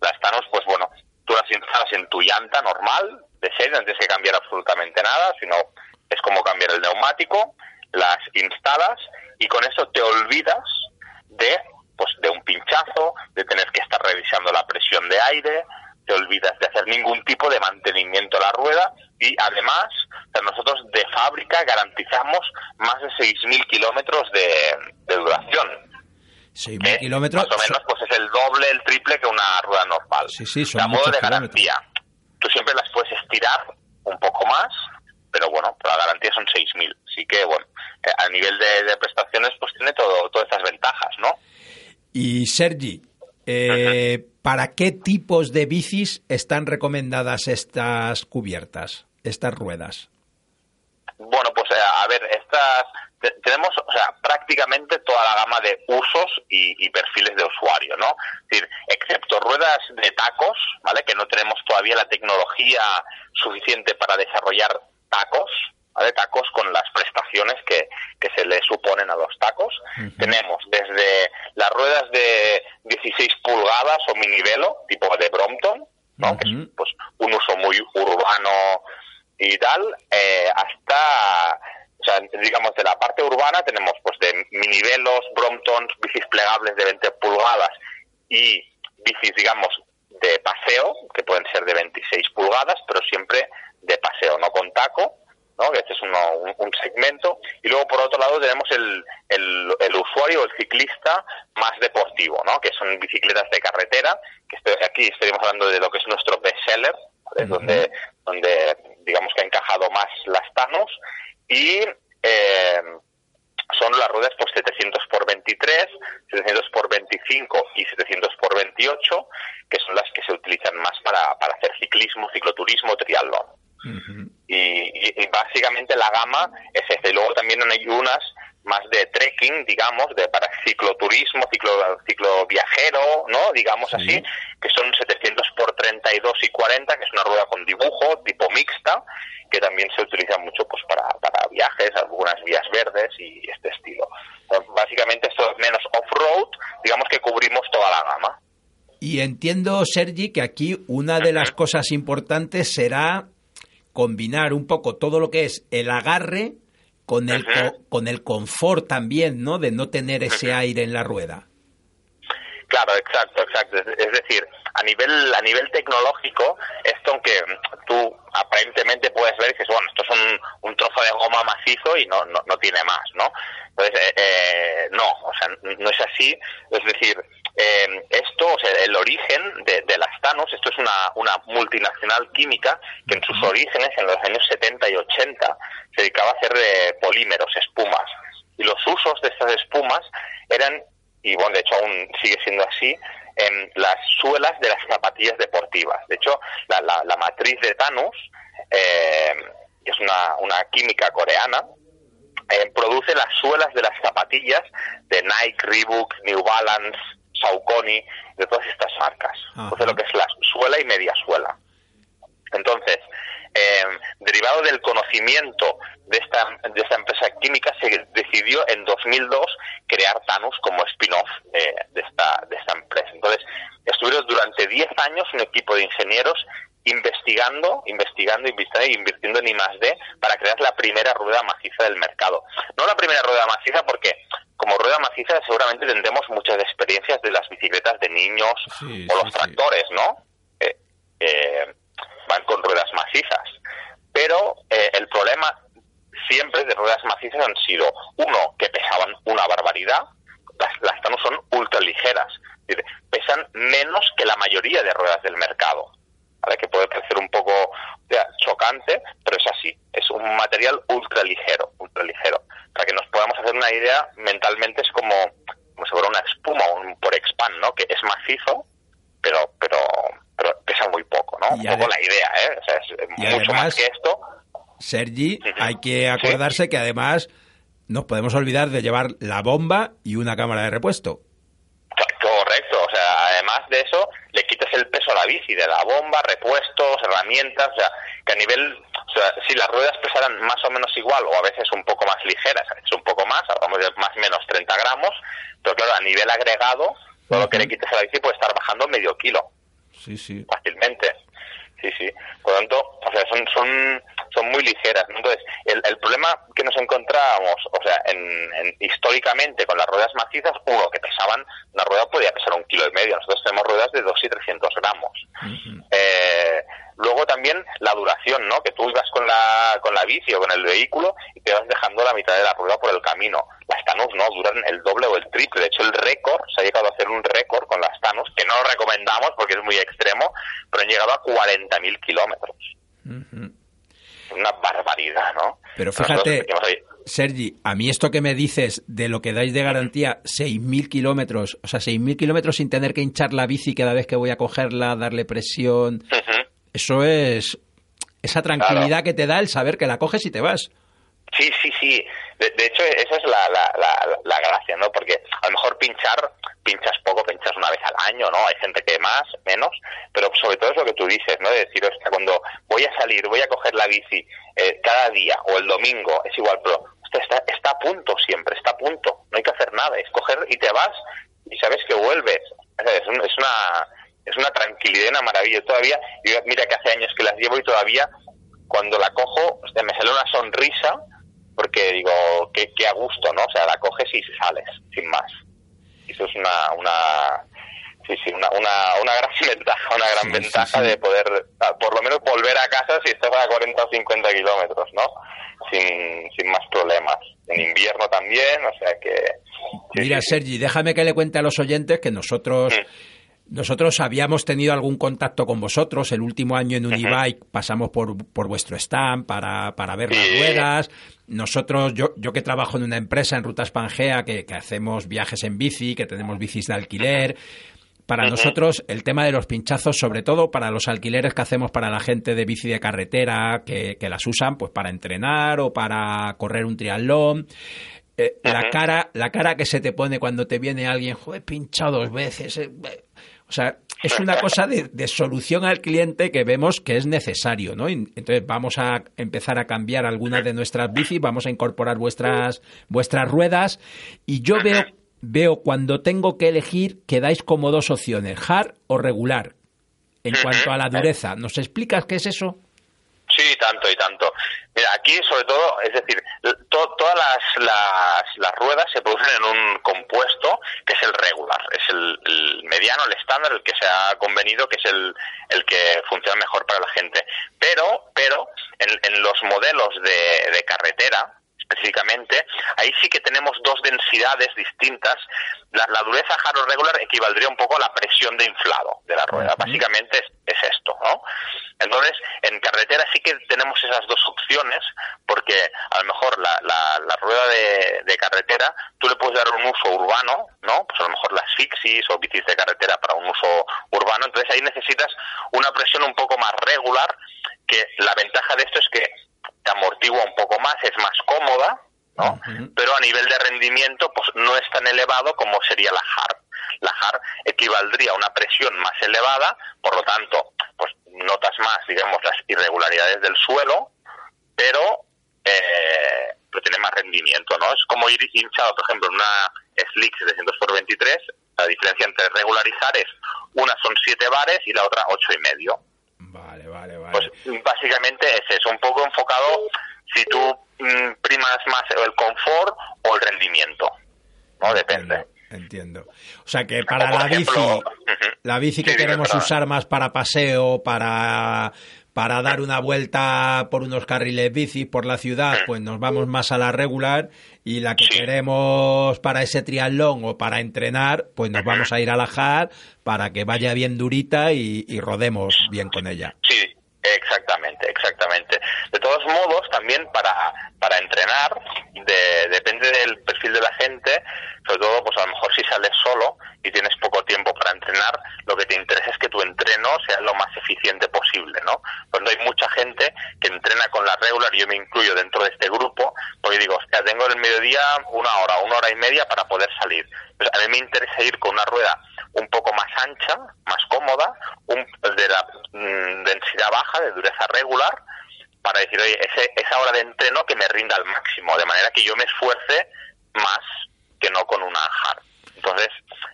[SPEAKER 6] Las Thanos, pues bueno, tú las instalas en tu llanta normal, de serie, tienes que cambiar absolutamente nada, sino es como cambiar el neumático, las instalas y con eso te olvidas de pues de un pinchazo, de tener que estar revisando la presión de aire, te olvidas de hacer ningún tipo de mantenimiento a la rueda y además nosotros de fábrica garantizamos más de 6.000 kilómetros de, de duración.
[SPEAKER 4] 6.000 kilómetros.
[SPEAKER 6] Más o menos pues es el doble, el triple que una rueda normal.
[SPEAKER 4] Sí, sí, son
[SPEAKER 6] a modo
[SPEAKER 4] muchos
[SPEAKER 6] de garantía. Tú siempre las puedes estirar un poco más, pero bueno, la garantía son 6.000. Así que bueno, eh, a nivel de, de prestaciones pues tiene todo, todas estas ventajas, ¿no?
[SPEAKER 4] Y Sergi, eh, ¿para qué tipos de bicis están recomendadas estas cubiertas, estas ruedas?
[SPEAKER 6] Bueno, pues eh, a ver, estas tenemos, o sea, prácticamente toda la gama de usos y, y perfiles de usuario, ¿no? Es decir, excepto ruedas de tacos, ¿vale? Que no tenemos todavía la tecnología suficiente para desarrollar tacos, ¿vale? Tacos con las prestaciones que, que se le suponen a los tacos. Tenemos desde las ruedas de 16 pulgadas o minivelo, tipo de Brompton, ¿no? Que es pues, un uso muy urbano y tal, eh, hasta, o sea, digamos, de la parte urbana tenemos pues de minivelos, Bromptons, bicis plegables de 20 pulgadas y bicis, digamos, de paseo, que pueden ser de 26 pulgadas, pero siempre de paseo, no con taco, ¿no? que este es uno- un, un segmento. Y luego, por otro lado, tenemos el, el, el usuario, el ciclista más deportivo, ¿no? que son bicicletas de carretera, que estoy- aquí estaríamos hablando de lo que es nuestro bestseller, ¿vale? donde, donde digamos que ha encajado más las Thanos, y eh, son las ruedas pues 700 por 23, 700 por 25 y 700 por 28, que son las que se utilizan más para, para hacer ciclismo, cicloturismo, triatlón. y, y- y básicamente la gama es esta. Y luego también hay unas más de trekking, digamos, de para cicloturismo, ciclo, cicloviajero, ¿no? Digamos así, que son 700 por 32 y 40, que es una rueda con dibujo, tipo mixta, que también se utiliza mucho pues para, para viajes, algunas vías verdes y este estilo. Entonces, básicamente esto es menos off-road, digamos que cubrimos toda la gama.
[SPEAKER 4] Y entiendo, Sergi, que aquí una de las cosas importantes será combinar un poco todo lo que es el agarre con el, co- con el confort también, ¿no? De no tener ese aire en la rueda.
[SPEAKER 6] Claro, exacto, exacto. Es decir, a nivel a nivel tecnológico, esto aunque tú aparentemente puedes ver que bueno, esto es un, un trozo de goma macizo y no, no, no tiene más, ¿no? Entonces, eh, eh, no, o sea, no es así. Es decir, eh, esto, o sea, el origen de, de las Thanos, esto es una, una multinacional química que en sus orígenes, en los años 70 y 80, se dedicaba a hacer eh, polímeros, espumas. Y los usos de estas espumas eran y bueno, de hecho aún sigue siendo así, en las suelas de las zapatillas deportivas. De hecho, la, la, la matriz de Thanos, eh, que es una, una química coreana, eh, produce las suelas de las zapatillas de Nike, Reebok, New Balance, Saucony, de todas estas marcas. Entonces lo que es la suela y media suela. Entonces, eh, derivado del conocimiento de esta, de esta empresa química, se decidió en 2002 crear Thanos como spin-off eh, de, esta, de esta empresa. Entonces, estuvieron durante 10 años un equipo de ingenieros investigando, investigando, investigando invirtiendo en I+D para crear la primera rueda maciza del mercado. No la primera rueda maciza porque como rueda maciza seguramente tendremos muchas experiencias de las bicicletas de niños
[SPEAKER 4] Sí,
[SPEAKER 6] o los
[SPEAKER 4] sí.
[SPEAKER 6] tractores, ¿no? Eh, eh, van con ruedas macizas. Pero eh, el problema siempre de ruedas macizas han sido, uno, que pesaban una barbaridad, las, las Thanos son ultra ligeras, pesan menos que la mayoría de ruedas del mercado. ¿vale? Que puede parecer un poco o chocante, pero es así. Es un material ultra ligero, ultra ligero. Para que nos podamos hacer una idea, mentalmente es como, como si fuera una espuma, un por expand, ¿no? Que es macizo, pero, pero, pero pesa muy poco, ¿no?
[SPEAKER 4] Y
[SPEAKER 6] un poco la idea, ¿eh? O sea, es
[SPEAKER 4] Y
[SPEAKER 6] mucho
[SPEAKER 4] además-
[SPEAKER 6] más que esto.
[SPEAKER 4] Sergi, hay que acordarse que además nos podemos olvidar de llevar la bomba y una cámara de repuesto.
[SPEAKER 6] Correcto, o sea, además de eso, le quitas el peso a la bici, de la bomba, repuestos, herramientas, o sea, que a nivel, o sea, si las ruedas pesaran más o menos igual, o a veces un poco más ligeras, a veces un poco más, hablamos de más o menos 30 gramos, pero claro, a nivel agregado, todo lo que le quites a la bici puede estar bajando medio kilo.
[SPEAKER 4] Sí, sí.
[SPEAKER 6] Fácilmente. Sí, sí. Por lo tanto, o sea, son, son, son muy ligeras. Entonces, el, el problema que nos encontrábamos, o sea, en, históricamente con las ruedas macizas, uno, que pesaban, una rueda podía pesar un kilo y medio. Nosotros tenemos ruedas de dos y 300 gramos. eh, Luego también la duración, ¿no? Que tú ibas con la, con la bici o con el vehículo y te vas dejando la mitad de la rueda por el camino. Las Tanus no, duran el doble o el triple. De hecho, el récord, se ha llegado a hacer un récord con las Tanus, que no lo recomendamos porque es muy extremo, pero han llegado a 40.000 kilómetros. Una barbaridad, ¿no?
[SPEAKER 4] Pero fíjate, Sergi, a mí esto que me dices de lo que dais de garantía, 6.000 kilómetros, o sea, 6.000 kilómetros sin tener que hinchar la bici cada vez que voy a cogerla, darle presión, eso es esa tranquilidad que te da el saber que la coges y te vas.
[SPEAKER 6] Sí, sí, sí. De, hecho, esa es la, la, la, gracia, ¿no? Porque a lo mejor pinchar, pinchas poco, pinchas una vez al año, ¿no? Hay gente que más, menos, pero sobre todo es lo que tú dices, ¿no? De decir, hostia, cuando voy a salir, voy a coger la bici eh, cada día o el domingo, es igual, pero está, está a punto siempre, está a punto, no hay que hacer nada, es coger y te vas y sabes que vuelves. Es, es una es una tranquilidad una maravilla. Todavía, mira que hace años que las llevo y todavía cuando la cojo me sale una sonrisa porque digo, que, a gusto, ¿no? O sea, la coges y sales, sin más. Eso es una, una sí, sí, una, una, una gran ventaja, una gran ventaja de poder, ah, por lo menos, volver a casa si estás a 40 o 50 kilómetros, ¿no? Sin, sin más problemas. En invierno también, o sea que...
[SPEAKER 4] Mira, Sergi, déjame que le cuente a los oyentes que nosotros... Mm. Nosotros habíamos tenido algún contacto con vosotros. El último año en Unibike pasamos por, por vuestro stand para, para ver las ruedas. Nosotros, yo, yo que trabajo en una empresa en Rutas Pangea, que, hacemos viajes en bici, que tenemos bicis de alquiler. Para nosotros, el tema de los pinchazos, sobre todo para los alquileres que hacemos para la gente de bici de carretera, que, que las usan pues para entrenar o para correr un triatlón. Eh, la cara la cara que se te pone cuando te viene alguien, joder, pinchado dos veces. Eh, o sea, es una cosa de, solución al cliente que vemos que es necesario, ¿no? Entonces vamos a empezar a cambiar algunas de nuestras bicis, vamos a incorporar vuestras, vuestras ruedas y yo veo, veo cuando tengo que elegir que dais como dos opciones, hard o regular, en cuanto a la dureza. ¿Nos explicas qué es eso?
[SPEAKER 6] Sí, tanto y tanto. Mira, aquí sobre todo, es decir, todas las, las, ruedas se producen en un compuesto que es el regular, es el, mediano, el estándar, el que se ha convenido que es el, el que funciona mejor para la gente. Pero, pero en, en los modelos de, de carretera, específicamente, ahí sí que tenemos dos densidades distintas. La, dureza hard regular equivaldría un poco a la presión de inflado de la rueda. Básicamente es, esto, ¿no? Entonces, en carretera sí que tenemos esas dos opciones, porque a lo mejor la, la, rueda de, de, carretera, tú le puedes dar un uso urbano, ¿no? Pues a lo mejor las fixis o bicis de carretera para un uso urbano, entonces ahí necesitas una presión un poco más regular, que la ventaja de esto es que te amortigua un poco más, es más cómoda, ¿no? Pero a nivel de rendimiento, pues no es tan elevado como sería la hard. La hard equivaldría a una presión más elevada, por lo tanto, pues notas más, digamos, las irregularidades del suelo, pero, eh, pero tiene más rendimiento, ¿no? Es como ir hinchado, por ejemplo, en una Slick 700 x 23, la diferencia entre regularizar es una son 7 bares y la otra ocho y medio.
[SPEAKER 4] Vale, vale, vale.
[SPEAKER 6] Pues básicamente es eso, un poco enfocado si tú mm, primas más el confort o el rendimiento. ¿No? Depende.
[SPEAKER 4] Entiendo. O sea que para la bici, la bici que queremos usar más para paseo, para para dar una vuelta por unos carriles bici por la ciudad, pues nos vamos más a la regular y la que queremos para ese triatlón o para entrenar, pues nos vamos a ir a la hard para que vaya bien durita y, rodemos bien con ella.
[SPEAKER 6] Sí, exactamente, exactamente. De todos modos, también para, para entrenar, depende del perfil de la gente, sobre todo, pues a lo mejor si sales solo y tienes poco tiempo para entrenar, lo que te interesa es que tu entreno sea lo más eficiente posible, ¿no? Cuando hay mucha gente que entrena con la regular, yo me incluyo dentro de este grupo, porque digo, hostia, tengo en el mediodía una hora, una hora y media para poder salir. Pues a mí me interesa ir con una rueda un poco más ancha, más cómoda, un, de la mm, densidad baja, de dureza regular, para decir, oye, ese, esa hora de entreno que me rinda al máximo, de manera que yo me esfuerce más que no con una hard. Entonces,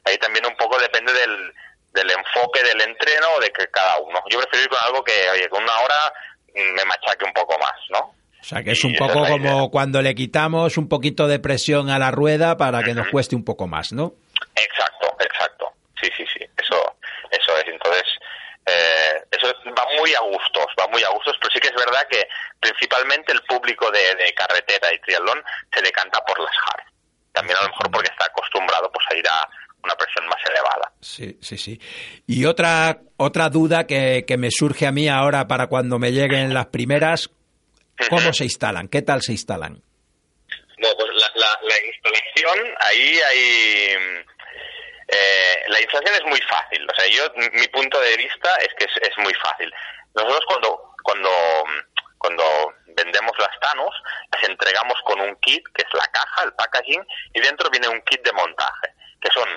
[SPEAKER 6] ahí también un poco depende del, del enfoque del entreno o de que cada uno. Yo prefiero ir con algo que, oye, con una hora me machaque un poco más, ¿no?
[SPEAKER 4] O sea, que es un poco como cuando le quitamos un poquito de presión a la rueda para que nos cueste un poco más, ¿no?
[SPEAKER 6] Exacto, exacto. Sí, sí, sí. Eso, eso es. Entonces, eh, eso va muy a gustos, va muy a gustos, pero sí que es verdad que principalmente el público de, de carretera y triatlón se decanta por las hard. También a lo mejor porque está acostumbrado pues a ir a una presión más elevada.
[SPEAKER 4] Sí, sí, sí. Y otra, otra duda que, que me surge a mí ahora para cuando me lleguen las primeras, ¿cómo se instalan? ¿Qué tal se instalan?
[SPEAKER 6] Bueno, pues la, la, la instalación, ahí hay... Es muy fácil. O sea, yo, mi punto de vista es que es, muy fácil. Nosotros cuando, cuando, cuando vendemos las Thanos, las entregamos con un kit, que es la caja, el packaging, y dentro viene un kit de montaje, que son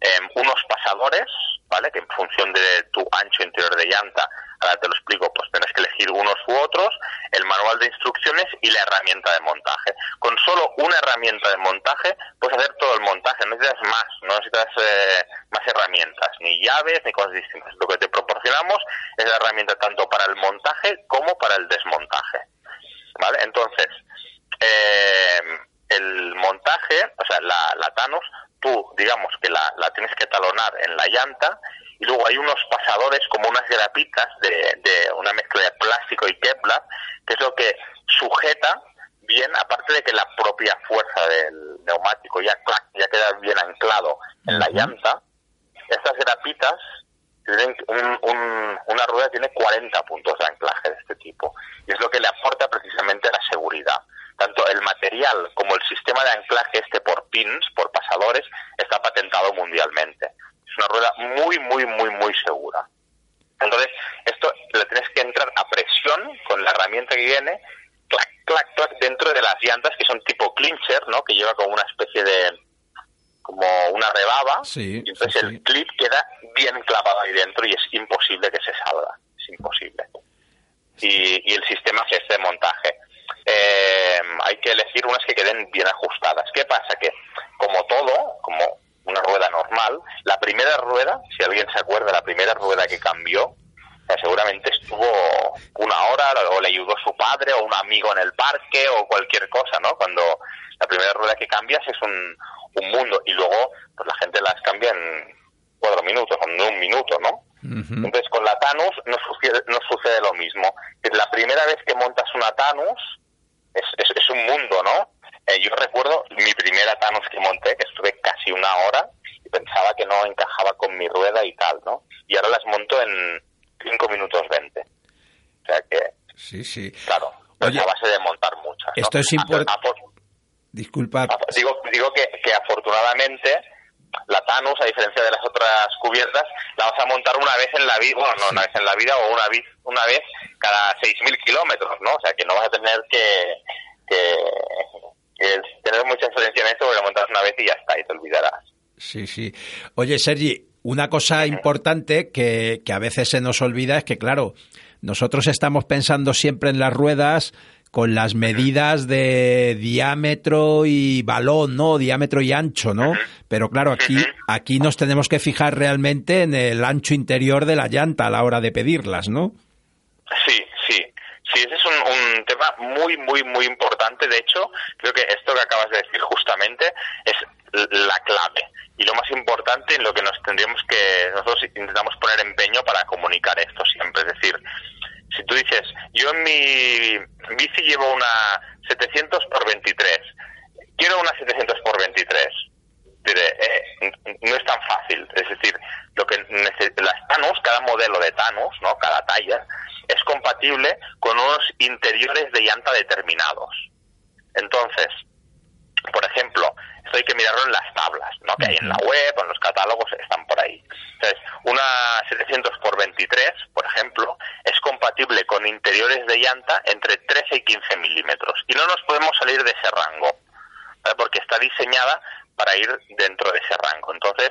[SPEAKER 6] eh, unos pasadores, ¿vale? Que en función de tu ancho interior de llanta, ahora te lo explico, pues tienes que elegir unos u otros, el manual de instrucciones y la herramienta de montaje. Con solo una herramienta de montaje puedes hacer todo el montaje, no necesitas más, no necesitas eh, más herramientas, ni llaves, ni cosas distintas. Lo que te proporcionamos es la herramienta tanto para el montaje como para el desmontaje. ¿Vale? Entonces, eh, el montaje, o sea, la, la Thanos, tú, digamos que la, la tienes que talonar en la llanta y luego hay unos pasadores como unas grapitas de, de una mezcla de plástico y Kevlar, que es lo que sujeta bien, aparte de que la propia fuerza del neumático ya, ya queda bien anclado en la llanta, estas grapitas tienen un, un- una rueda tiene 40 puntos de anclaje de este tipo y es lo que le aporta precisamente la seguridad. Tanto el material como el sistema de anclaje este por pins, por pasadores, está patentado mundialmente. Es una rueda muy, muy, muy, muy segura. Entonces, esto le tienes que entrar a presión con la herramienta que viene, clac, clac, clac, dentro de las llantas que son tipo clincher, ¿no? Que lleva como una especie de, como una rebaba.
[SPEAKER 4] Sí,
[SPEAKER 6] y entonces
[SPEAKER 4] sí,
[SPEAKER 6] el
[SPEAKER 4] sí.
[SPEAKER 6] clip queda bien clavado ahí dentro y es imposible que se salga. Es imposible. Y, y el sistema es este de montaje. Eh, hay que elegir unas que queden bien ajustadas. ¿Qué pasa? Que, como todo, como una rueda normal, la primera rueda, si alguien se acuerda, la primera rueda que cambió, eh, seguramente estuvo una hora o le ayudó su padre o un amigo en el parque o cualquier cosa, ¿no? Cuando la primera rueda que cambias es un, un mundo y luego pues la gente las cambia en cuatro minutos, en un minuto, ¿no? Entonces con la Thanos no sucede, no sucede lo mismo. La primera vez que montas una Thanos es, es, es un mundo, ¿no? Eh, yo recuerdo mi primera Thanos que monté, que estuve casi una hora y pensaba que no encajaba con mi rueda y tal, ¿no? Y ahora las monto en 5 minutos 20. O sea que,
[SPEAKER 4] Sí, sí.
[SPEAKER 6] claro,
[SPEAKER 4] Oye,
[SPEAKER 6] es a base de montar muchas. ¿no?
[SPEAKER 4] esto es import-
[SPEAKER 6] A- a-
[SPEAKER 4] Disculpa.
[SPEAKER 6] digo digo que, que afortunadamente la Thanos, a diferencia de las otras cubiertas, la vas a montar una vez en la vida, bueno, no una vez en la vida o una vez, una vez cada 6.000 kilómetros, ¿no? O sea, que no vas a tener que, que, que tener mucha experiencia en esto porque la montas una vez y ya está, y te olvidarás.
[SPEAKER 4] Sí, sí. Oye, Sergi, una cosa importante que, que a veces se nos olvida es que, claro, nosotros estamos pensando siempre en las ruedas con las medidas de diámetro y balón, ¿no? Diámetro y ancho, ¿no? Pero claro, aquí, aquí nos tenemos que fijar realmente en el ancho interior de la llanta a la hora de pedirlas, ¿no?
[SPEAKER 6] Sí, sí. Sí, ese es un, un tema muy, muy, muy importante. De hecho, creo que esto que acabas de decir justamente es la clave. Y lo más importante en lo que nos tendríamos que, nosotros intentamos poner empeño para comunicar esto siempre. Es decir, si tú dices, yo en mi bici llevo una 700 por 23, quiero una 700 por 23. Eh, no es tan fácil. Es decir, lo que las Thanos, cada modelo de Thanos, ¿no? cada talla, es compatible con unos interiores de llanta determinados. Entonces, por ejemplo, esto hay que mirarlo en las tablas, ¿no? Que hay en la web, o en los catálogos, están por ahí. Entonces, una 700 por 23, por ejemplo, es compatible con interiores de llanta entre 13 y 15 milímetros. Y no nos podemos salir de ese rango, ¿vale? porque está diseñada para ir dentro de ese rango. Entonces,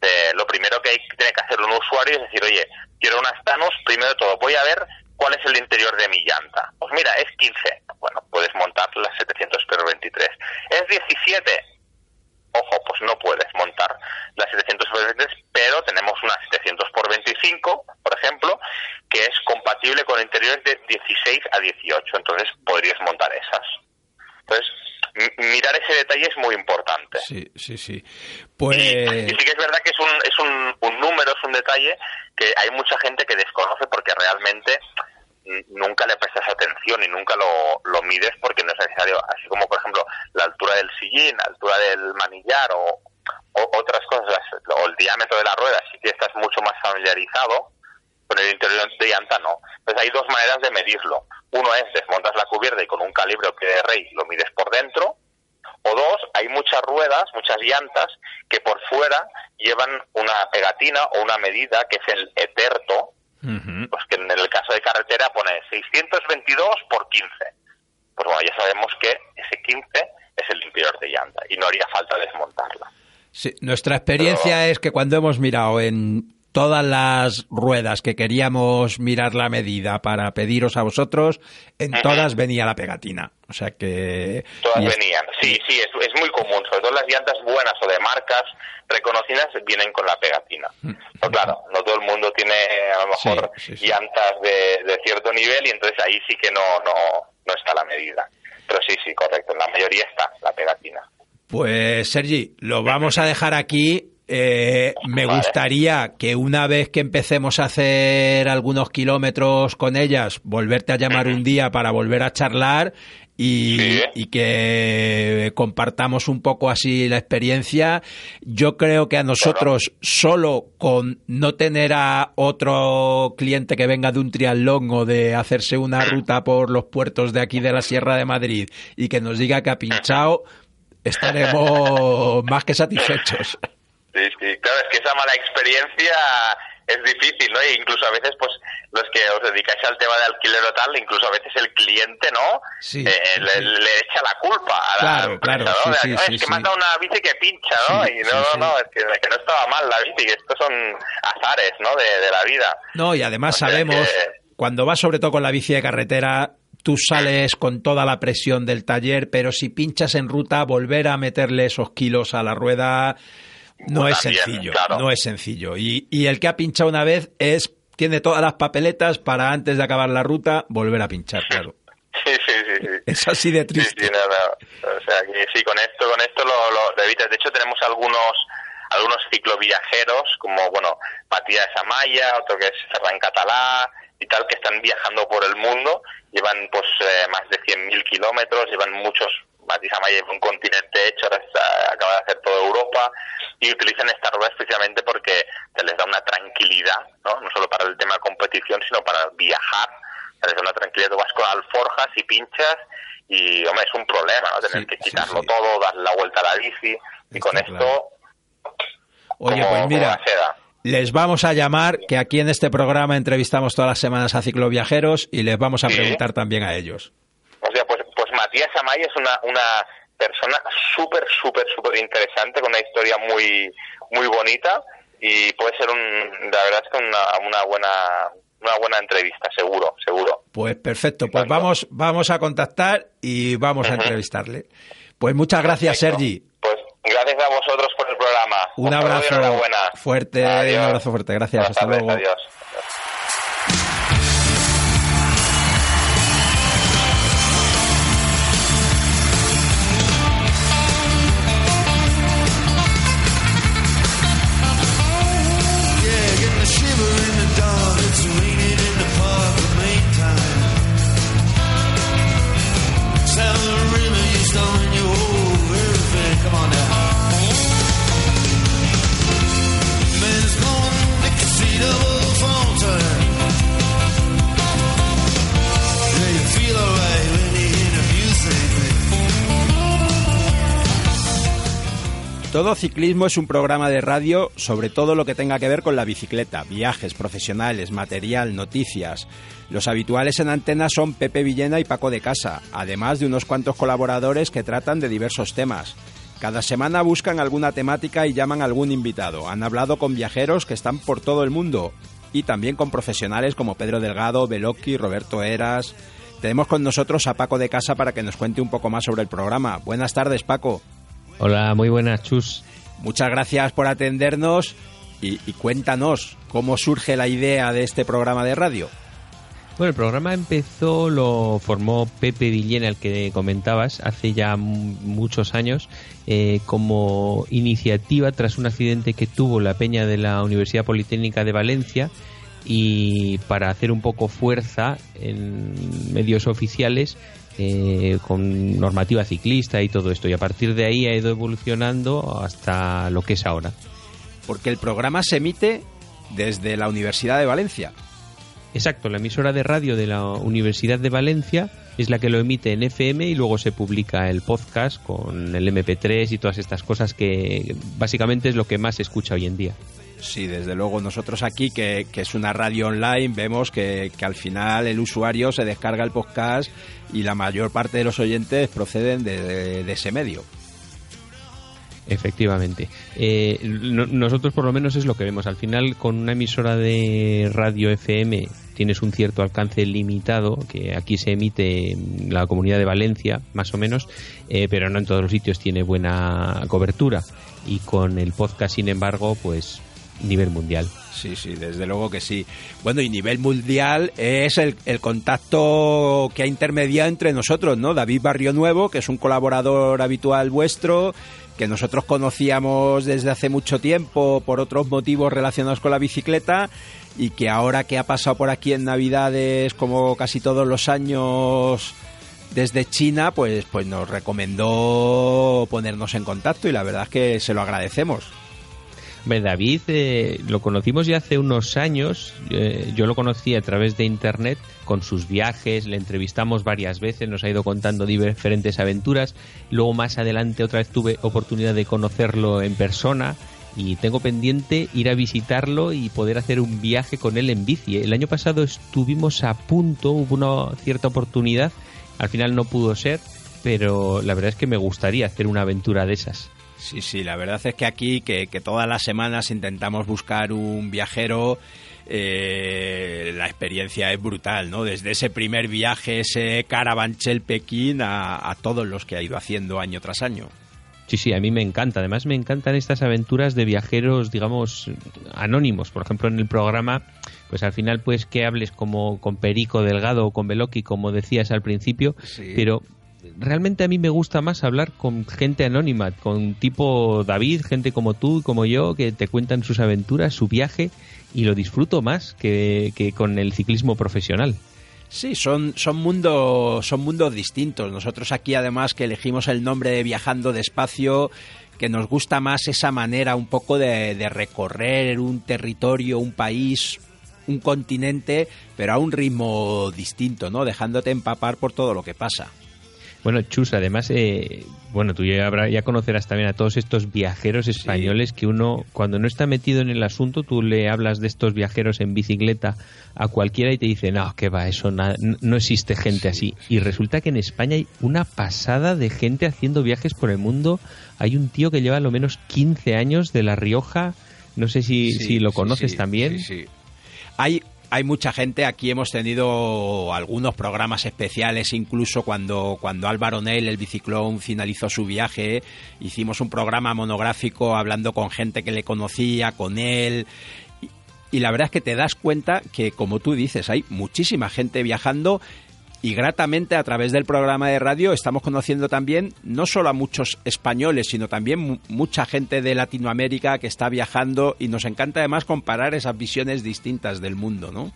[SPEAKER 6] eh, lo primero que, hay, que tiene que hacer un usuario es decir, oye, quiero una Stanus, primero de todo, voy a ver cuál es el interior de mi llanta. Pues mira, es 15. Bueno, puedes montar las 700 pero 23. Es 17. Ojo, pues no puedes montar las 700 por 23, pero tenemos una 700 por 25, por ejemplo, que es compatible con interiores de 16 a 18. Entonces podrías montar esas. Entonces, mirar ese detalle es muy importante.
[SPEAKER 4] Sí, sí, sí. Pues...
[SPEAKER 6] Y, y sí que es verdad que es un, es un, un número, es un detalle que hay mucha gente que desconoce porque realmente nunca le prestas atención y nunca lo, lo mides porque no es necesario. Así como, por ejemplo, la altura del sillín, la altura del manillar o, o otras cosas, o el diámetro de la rueda, sí que estás mucho más familiarizado. Con el interior de llanta no. Entonces hay dos maneras de medirlo. Uno es desmontas la cubierta y con un calibre o pie de rey lo mides por dentro. O dos, hay muchas ruedas, muchas llantas que por fuera llevan una pegatina o una medida que es el eterto, pues que en el caso de carretera pone 622 por 15. Pues bueno, ya sabemos que ese 15 es el interior de llanta y no haría falta desmontarla.
[SPEAKER 4] Sí, nuestra experiencia es que cuando hemos mirado en todas las ruedas que queríamos mirar la medida para pediros a vosotros, en todas venía la pegatina. O sea que...
[SPEAKER 6] Todas venían. Sí, sí, es, es muy común. Sobre todo las llantas buenas o de marcas reconocidas vienen con la pegatina. Pero claro, no todo el mundo tiene a lo mejor
[SPEAKER 4] Sí, sí, sí.
[SPEAKER 6] llantas de, de cierto nivel y entonces ahí sí que no, no, no está la medida. Pero sí, sí, correcto. En la mayoría está la pegatina.
[SPEAKER 4] Pues Sergi, lo vamos a dejar aquí. Eh, me
[SPEAKER 6] Vale.
[SPEAKER 4] gustaría que una vez que empecemos a hacer algunos kilómetros con ellas, volverte a llamar un día para volver a charlar y,
[SPEAKER 6] Sí.
[SPEAKER 4] y que compartamos un poco así la experiencia. Yo creo que a nosotros, solo con no tener a otro cliente que venga de un triatlón o de hacerse una ruta por los puertos de aquí de la Sierra de Madrid y que nos diga que ha pinchado, estaremos más que satisfechos.
[SPEAKER 6] Sí, sí, claro, es que esa mala experiencia es difícil, ¿no? E incluso a veces, pues, los que os dedicáis al tema de alquiler o tal, incluso a veces el cliente, ¿no?
[SPEAKER 4] Sí,
[SPEAKER 6] Eh,
[SPEAKER 4] sí,
[SPEAKER 6] le,
[SPEAKER 4] sí.
[SPEAKER 6] le echa la culpa a la
[SPEAKER 4] Claro,
[SPEAKER 6] empresa,
[SPEAKER 4] claro,
[SPEAKER 6] ¿no?
[SPEAKER 4] sí,
[SPEAKER 6] De,
[SPEAKER 4] sí,
[SPEAKER 6] "Oye,
[SPEAKER 4] sí,
[SPEAKER 6] es que me has dado una bici que pincha, ¿no? Y no, no, no, es que, que no estaba mal la bici, que estos son azares, ¿no? De, de la vida.
[SPEAKER 4] No, y además
[SPEAKER 6] O sea
[SPEAKER 4] sabemos,
[SPEAKER 6] que-
[SPEAKER 4] cuando vas sobre todo con la bici de carretera, tú sales con toda la presión del taller, pero si pinchas en ruta, volver a meterle esos kilos a la rueda no
[SPEAKER 6] Pues
[SPEAKER 4] es
[SPEAKER 6] también,
[SPEAKER 4] sencillo,
[SPEAKER 6] claro.
[SPEAKER 4] no es sencillo. Y, y el que ha pinchado una vez es tiene todas las papeletas para antes de acabar la ruta volver a pinchar, claro.
[SPEAKER 6] Sí, sí, sí, sí.
[SPEAKER 4] Es así de
[SPEAKER 6] Sí,
[SPEAKER 4] triste.
[SPEAKER 6] sí, no, no. O sea, que sí, con esto, con esto lo, lo, lo evitas. De hecho, tenemos algunos algunos cicloviajeros, como, bueno, Matías Amaya, otro que es Ferran Catalá y tal, que están viajando por el mundo. Llevan, pues, eh, más de 100.000 kilómetros, llevan muchos... Matías Amaya lleva un continente hecho, ahora está- acaba de hacer toda Europa, y utilizan estas ruedas precisamente porque se les da una tranquilidad, ¿no? No solo para el tema competición, sino para viajar les da una tranquilidad, tú vas con alforjas y pinchas y, hombre, es un problema, ¿no? Tener
[SPEAKER 4] Sí,
[SPEAKER 6] que quitarlo
[SPEAKER 4] sí.
[SPEAKER 6] todo, dar la vuelta a la bici y
[SPEAKER 4] Está
[SPEAKER 6] con
[SPEAKER 4] claro.
[SPEAKER 6] esto,
[SPEAKER 4] Oye,
[SPEAKER 6] como,
[SPEAKER 4] pues mira, les vamos a llamar, que aquí en este programa entrevistamos todas las semanas a cicloviajeros y les vamos a preguntar también a ellos.
[SPEAKER 6] O sea, pues, pues Matías Amaya es una, una persona súper, súper, súper interesante, con una historia muy, muy bonita y puede ser un, la verdad es que una, una buena, una buena entrevista, seguro, seguro.
[SPEAKER 4] Pues perfecto, pues vamos, vamos a contactar y vamos a
[SPEAKER 6] Ujú.
[SPEAKER 4] entrevistarle. Pues muchas gracias,
[SPEAKER 6] Perfecto.
[SPEAKER 4] Sergi.
[SPEAKER 6] Pues gracias a vosotros por el programa.
[SPEAKER 4] Un abrazo fuerte,
[SPEAKER 6] Adiós.
[SPEAKER 4] un abrazo fuerte. Gracias,
[SPEAKER 6] Buenas
[SPEAKER 4] hasta
[SPEAKER 6] tardes,
[SPEAKER 4] luego.
[SPEAKER 6] Adiós.
[SPEAKER 4] Todo Ciclismo es un programa de radio sobre todo lo que tenga que ver con la bicicleta, viajes profesionales, material, noticias. Los habituales en antena son Pepe Villena y Paco de Casa, además de unos cuantos colaboradores que tratan de diversos temas. Cada semana buscan alguna temática y llaman a algún invitado. Han hablado con viajeros que están por todo el mundo y también con profesionales como Pedro Delgado, Beloki, Roberto Eras. Tenemos con nosotros a Paco de Casa para que nos cuente un poco más sobre el programa. Buenas tardes, Paco.
[SPEAKER 7] Hola, muy buenas, Chus.
[SPEAKER 4] Muchas gracias por atendernos y, y cuéntanos cómo surge la idea de este programa de radio.
[SPEAKER 7] Bueno, el programa empezó, lo formó Pepe Villena, el que comentabas, hace ya muchos años, eh, como iniciativa tras un accidente que tuvo la peña de la Universidad Politécnica de Valencia y para hacer un poco fuerza en medios oficiales eh, con normativa ciclista y todo esto. Y a partir de ahí ha ido evolucionando hasta lo que es ahora.
[SPEAKER 4] Porque el programa se emite desde la Universidad de Valencia.
[SPEAKER 7] Exacto, la emisora de radio de la Universidad de Valencia es la que lo emite en FM y luego se publica el podcast con el MP3 y todas estas cosas que básicamente es lo que más se escucha hoy en día.
[SPEAKER 4] Sí, desde luego nosotros aquí, que, es una radio online, vemos que, al final el usuario se descarga el podcast y la mayor parte de los oyentes proceden de, ese medio.
[SPEAKER 7] Efectivamente. Eh, nosotros por lo menos es lo que vemos. Al final con una emisora de radio FM tienes un cierto alcance limitado, que aquí se emite en la comunidad de Valencia, más o menos, eh, pero no en todos los sitios tiene buena cobertura. Y con el podcast, sin embargo, pues nivel mundial.
[SPEAKER 4] Sí, sí, desde luego que sí. Bueno, y nivel mundial es el, el, contacto que ha intermediado entre nosotros, ¿no? David Barrio Nuevo, que es un colaborador habitual vuestro, que nosotros conocíamos desde hace mucho tiempo por otros motivos relacionados con la bicicleta y que ahora que ha pasado por aquí en Navidades, como casi todos los años desde China, pues, pues nos recomendó ponernos en contacto y la verdad es que se lo agradecemos.
[SPEAKER 7] David eh, lo conocimos ya hace unos años, eh, yo lo conocí a través de internet con sus viajes, le entrevistamos varias veces, nos ha ido contando diferentes aventuras, luego más adelante otra vez tuve oportunidad de conocerlo en persona y tengo pendiente ir a visitarlo y poder hacer un viaje con él en bici. El año pasado estuvimos a punto, hubo una cierta oportunidad, al final no pudo ser, pero la verdad es que me gustaría hacer una aventura de esas.
[SPEAKER 4] Sí, sí, la verdad es que aquí, que, todas las semanas intentamos buscar un viajero, eh, la experiencia es brutal, ¿no? Desde ese primer viaje, ese Carabanchel Pekín, a, todos los que ha ido haciendo año tras año.
[SPEAKER 7] Sí, sí, a mí me encanta. Además, me encantan estas aventuras de viajeros, digamos, anónimos. Por ejemplo, en el programa, pues al final, pues que hables como con Perico Delgado o con Veloki, como decías al principio, pero realmente a mí me gusta más hablar con gente anónima, con tipo David, gente como tú y como yo, que te cuentan sus aventuras, su viaje, y lo disfruto más que, con el ciclismo profesional.
[SPEAKER 4] Sí, son, son, mundos, son mundos distintos. Nosotros aquí además que elegimos el nombre de Viajando Despacio, que nos gusta más esa manera un poco de, de recorrer un territorio, un país, un continente, pero a un ritmo distinto, ¿no? Dejándote empapar por todo lo que pasa.
[SPEAKER 7] Bueno, Chus, además, eh, bueno, tú ya, ya conocerás también a todos estos viajeros españoles que uno, cuando no está metido en el asunto, tú le hablas de estos viajeros en bicicleta a cualquiera y te dice, no, que va, eso no existe gente así. Y resulta que en España hay una pasada de gente haciendo viajes por el mundo. Hay un tío que lleva a lo menos 15 años de La Rioja, no sé si, si lo conoces también.
[SPEAKER 4] Hay hay mucha gente. Aquí hemos tenido algunos programas especiales, incluso cuando, cuando Álvaro Nel, el biciclón, finalizó su viaje. Hicimos un programa monográfico hablando con gente que le conocía, con él. y la verdad es que te das cuenta que, como tú dices, hay muchísima gente viajando y gratamente a través del programa de radio estamos conociendo también no solo a muchos españoles, sino también mucha gente de Latinoamérica que está viajando y nos encanta además comparar esas visiones distintas del mundo, ¿no?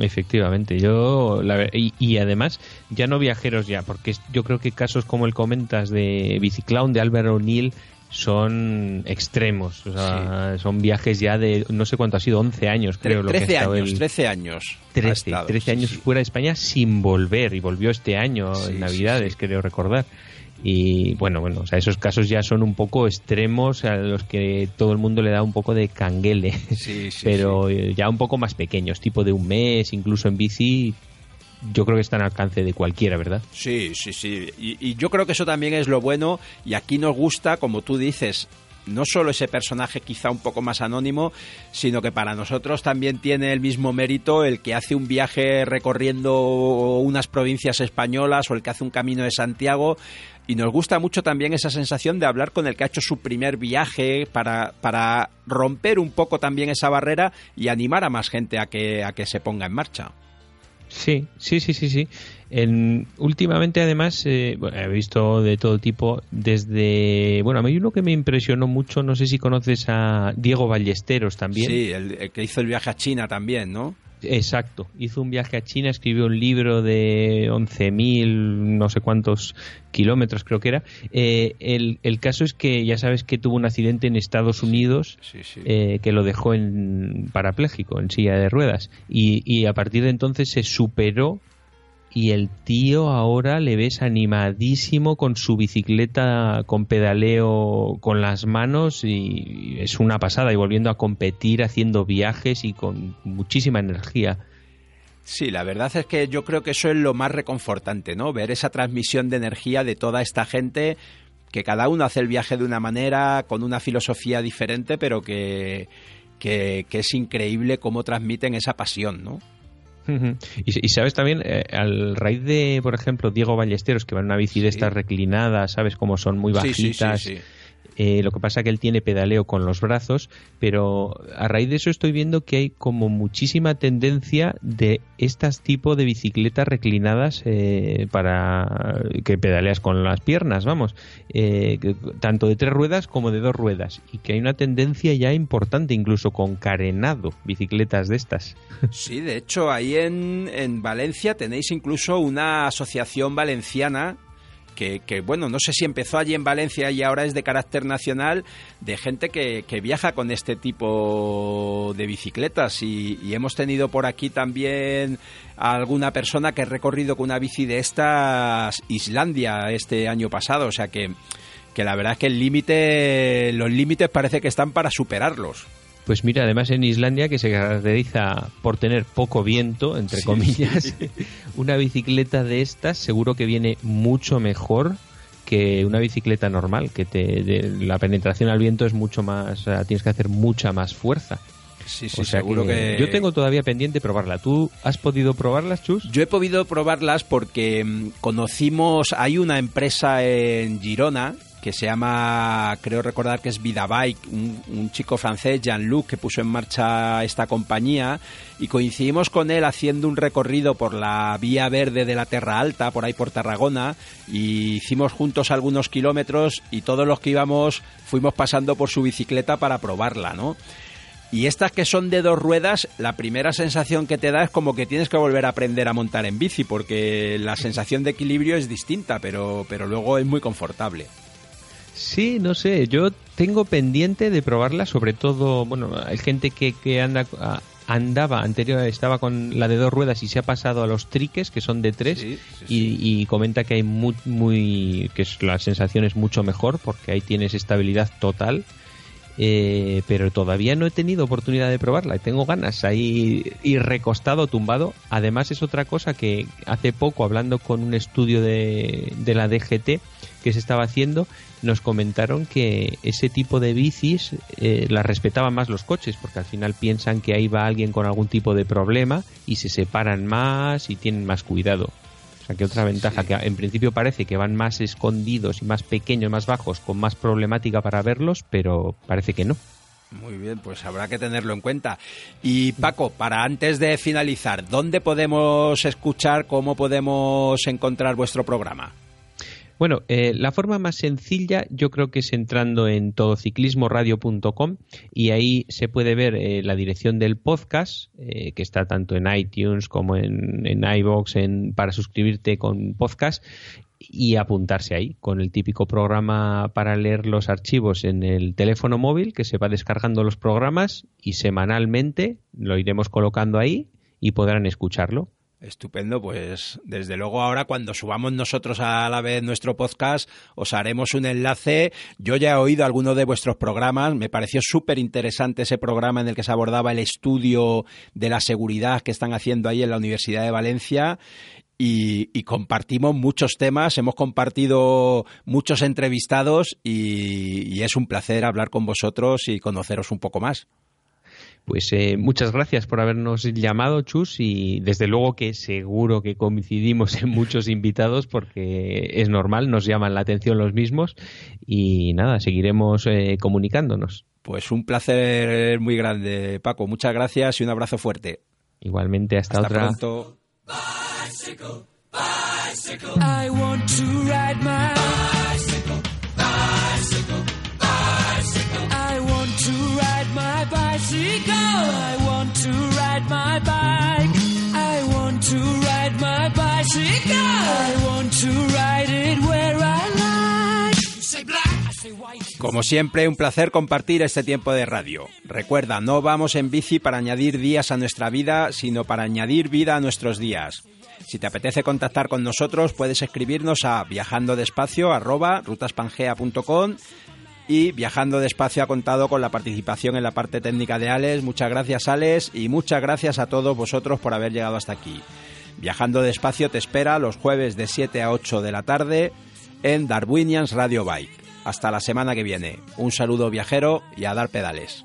[SPEAKER 7] Efectivamente, yo y, y, además ya no viajeros ya, porque yo creo que casos como el comentas de Biciclown de Albert O'Neill son extremos. O sea, Son viajes ya de, no sé cuánto ha sido, 11 años creo.
[SPEAKER 4] 13 lo que años, 13 años.
[SPEAKER 7] 13, 13 años fuera de España sin volver y volvió este año en Navidades, creo recordar. Y bueno, bueno, o sea, esos casos ya son un poco extremos a los que todo el mundo le da un poco de canguele, pero ya un poco más pequeños, tipo de un mes, incluso en bici, yo creo que está al alcance de cualquiera, ¿verdad?
[SPEAKER 4] Sí, sí, sí. Y, yo creo que eso también es lo bueno y aquí nos gusta, como tú dices, no solo ese personaje quizá un poco más anónimo, sino que para nosotros también tiene el mismo mérito el que hace un viaje recorriendo unas provincias españolas o el que hace un camino de Santiago. Y nos gusta mucho también esa sensación de hablar con el que ha hecho su primer viaje para, para romper un poco también esa barrera y animar a más gente a que, a que se ponga en marcha.
[SPEAKER 7] Sí, sí, sí, sí, sí. En, últimamente, además, eh, bueno, he visto de todo tipo, desde. Bueno, a mí uno que me impresionó mucho, no sé si conoces a Diego Ballesteros también.
[SPEAKER 4] Sí, el que hizo el viaje a China también, ¿no?
[SPEAKER 7] Exacto, hizo un viaje a China, escribió un libro de 11.000, no sé cuántos kilómetros creo que era. Eh, el, el, caso es que ya sabes que tuvo un accidente en Estados Unidos
[SPEAKER 4] sí, sí, sí.
[SPEAKER 7] Eh, que lo dejó en parapléjico, en silla de ruedas. Y, y a partir de entonces se superó y el tío ahora le ves animadísimo con su bicicleta con pedaleo con las manos y es una pasada y volviendo a competir haciendo viajes y con muchísima energía.
[SPEAKER 4] Sí, la verdad es que yo creo que eso es lo más reconfortante, ¿no? Ver esa transmisión de energía de toda esta gente que cada uno hace el viaje de una manera, con una filosofía diferente, pero que, que, es increíble cómo transmiten esa pasión, ¿no?
[SPEAKER 7] Y, y, sabes también, eh, al raíz de, por ejemplo, Diego Ballesteros, que va en una bici de estas reclinadas, ¿sabes? cómo son muy bajitas.
[SPEAKER 4] Sí, sí,
[SPEAKER 7] eh, lo que pasa que él tiene pedaleo con los brazos, pero a raíz de eso estoy viendo que hay como muchísima tendencia de estas tipo de bicicletas reclinadas eh, para que pedaleas con las piernas, vamos, eh, tanto de tres ruedas como de dos ruedas, y que hay una tendencia ya importante incluso con carenado, bicicletas de estas.
[SPEAKER 4] Sí, de hecho ahí en, en Valencia tenéis incluso una asociación valenciana que, bueno, no sé si empezó allí en Valencia y ahora es de carácter nacional, de gente que, que viaja con este tipo de bicicletas. Y, y, hemos tenido por aquí también a alguna persona que ha recorrido con una bici de estas Islandia este año pasado. O sea que, que la verdad es que el límite, los límites parece que están para superarlos.
[SPEAKER 7] Pues mira, además en Islandia, que se caracteriza por tener poco viento, entre sí, comillas, una bicicleta de estas seguro que viene mucho mejor que una bicicleta normal, que te, de, la penetración al viento es mucho más, sea, tienes que hacer mucha más fuerza.
[SPEAKER 4] Sí, sí, o sea seguro que,
[SPEAKER 7] que, Yo tengo todavía pendiente probarla. ¿Tú has podido probarlas, Chus?
[SPEAKER 4] Yo he podido probarlas porque mm, conocimos, hay una empresa en Girona que se llama, creo recordar que es Vidabike, un, un chico francés, Jean-Luc, que puso en marcha esta compañía y coincidimos con él haciendo un recorrido por la vía verde de la Terra Alta, por ahí por Tarragona, y hicimos juntos algunos kilómetros y todos los que íbamos fuimos pasando por su bicicleta para probarla, ¿no? Y estas que son de dos ruedas, la primera sensación que te da es como que tienes que volver a aprender a montar en bici, porque la sensación de equilibrio es distinta, pero, pero luego es muy confortable.
[SPEAKER 7] Sí, no sé, yo tengo pendiente de probarla, sobre todo, bueno, hay gente que, que anda andaba anterior estaba con la de dos ruedas y se ha pasado a los triques que son de tres
[SPEAKER 4] sí, sí,
[SPEAKER 7] y, y, comenta que hay muy, muy que la sensación es mucho mejor porque ahí tienes estabilidad total eh, pero todavía no he tenido oportunidad de probarla. Tengo ganas ahí y recostado, tumbado. Además es otra cosa que hace poco hablando con un estudio de, de la DGT que se estaba haciendo, nos comentaron que ese tipo de bicis eh, las respetaban más los coches, porque al final piensan que ahí va alguien con algún tipo de problema y se separan más y tienen más cuidado. O sea, que otra ventaja, sí. que en principio parece que van más escondidos y más pequeños, más bajos, con más problemática para verlos, pero parece que no.
[SPEAKER 4] Muy bien, pues habrá que tenerlo en cuenta. Y Paco, para antes de finalizar, ¿dónde podemos escuchar, cómo podemos encontrar vuestro programa?
[SPEAKER 7] Bueno, eh, la forma más sencilla yo creo que es entrando en todociclismoradio.com y ahí se puede ver eh, la dirección del podcast, eh, que está tanto en iTunes como en, en en, para suscribirte con podcast y apuntarse ahí con el típico programa para leer los archivos en el teléfono móvil que se va descargando los programas y semanalmente lo iremos colocando ahí y podrán escucharlo.
[SPEAKER 4] Estupendo, pues desde luego ahora cuando subamos nosotros a la vez nuestro podcast os haremos un enlace. Yo ya he oído alguno de vuestros programas, me pareció súper interesante ese programa en el que se abordaba el estudio de la seguridad que están haciendo ahí en la Universidad de Valencia y, compartimos muchos temas, hemos compartido muchos entrevistados y, y es un placer hablar con vosotros y conoceros un poco más.
[SPEAKER 7] Pues eh, muchas gracias por habernos llamado, Chus, y desde luego que seguro que coincidimos en muchos invitados porque es normal, nos llaman la atención los mismos y nada, seguiremos eh, comunicándonos.
[SPEAKER 4] Pues un placer muy grande, Paco. Muchas gracias y un abrazo fuerte.
[SPEAKER 7] Igualmente, hasta, hasta otra.
[SPEAKER 4] pronto. Como siempre, un placer compartir este tiempo de radio. Recuerda, no vamos en bici para añadir días a nuestra vida, sino para añadir vida a nuestros días. Si te apetece contactar con nosotros, puedes escribirnos a viajandodespacio@rutaspangea.com y Viajando Despacio ha contado con la participación en la parte técnica de Alex. Muchas gracias, Alex, y muchas gracias a todos vosotros por haber llegado hasta aquí. Viajando Despacio te espera los jueves de 7 a 8 de la tarde en Darwinians Radio Bike. Hasta la semana que viene. Un saludo viajero y a dar pedales.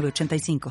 [SPEAKER 1] 85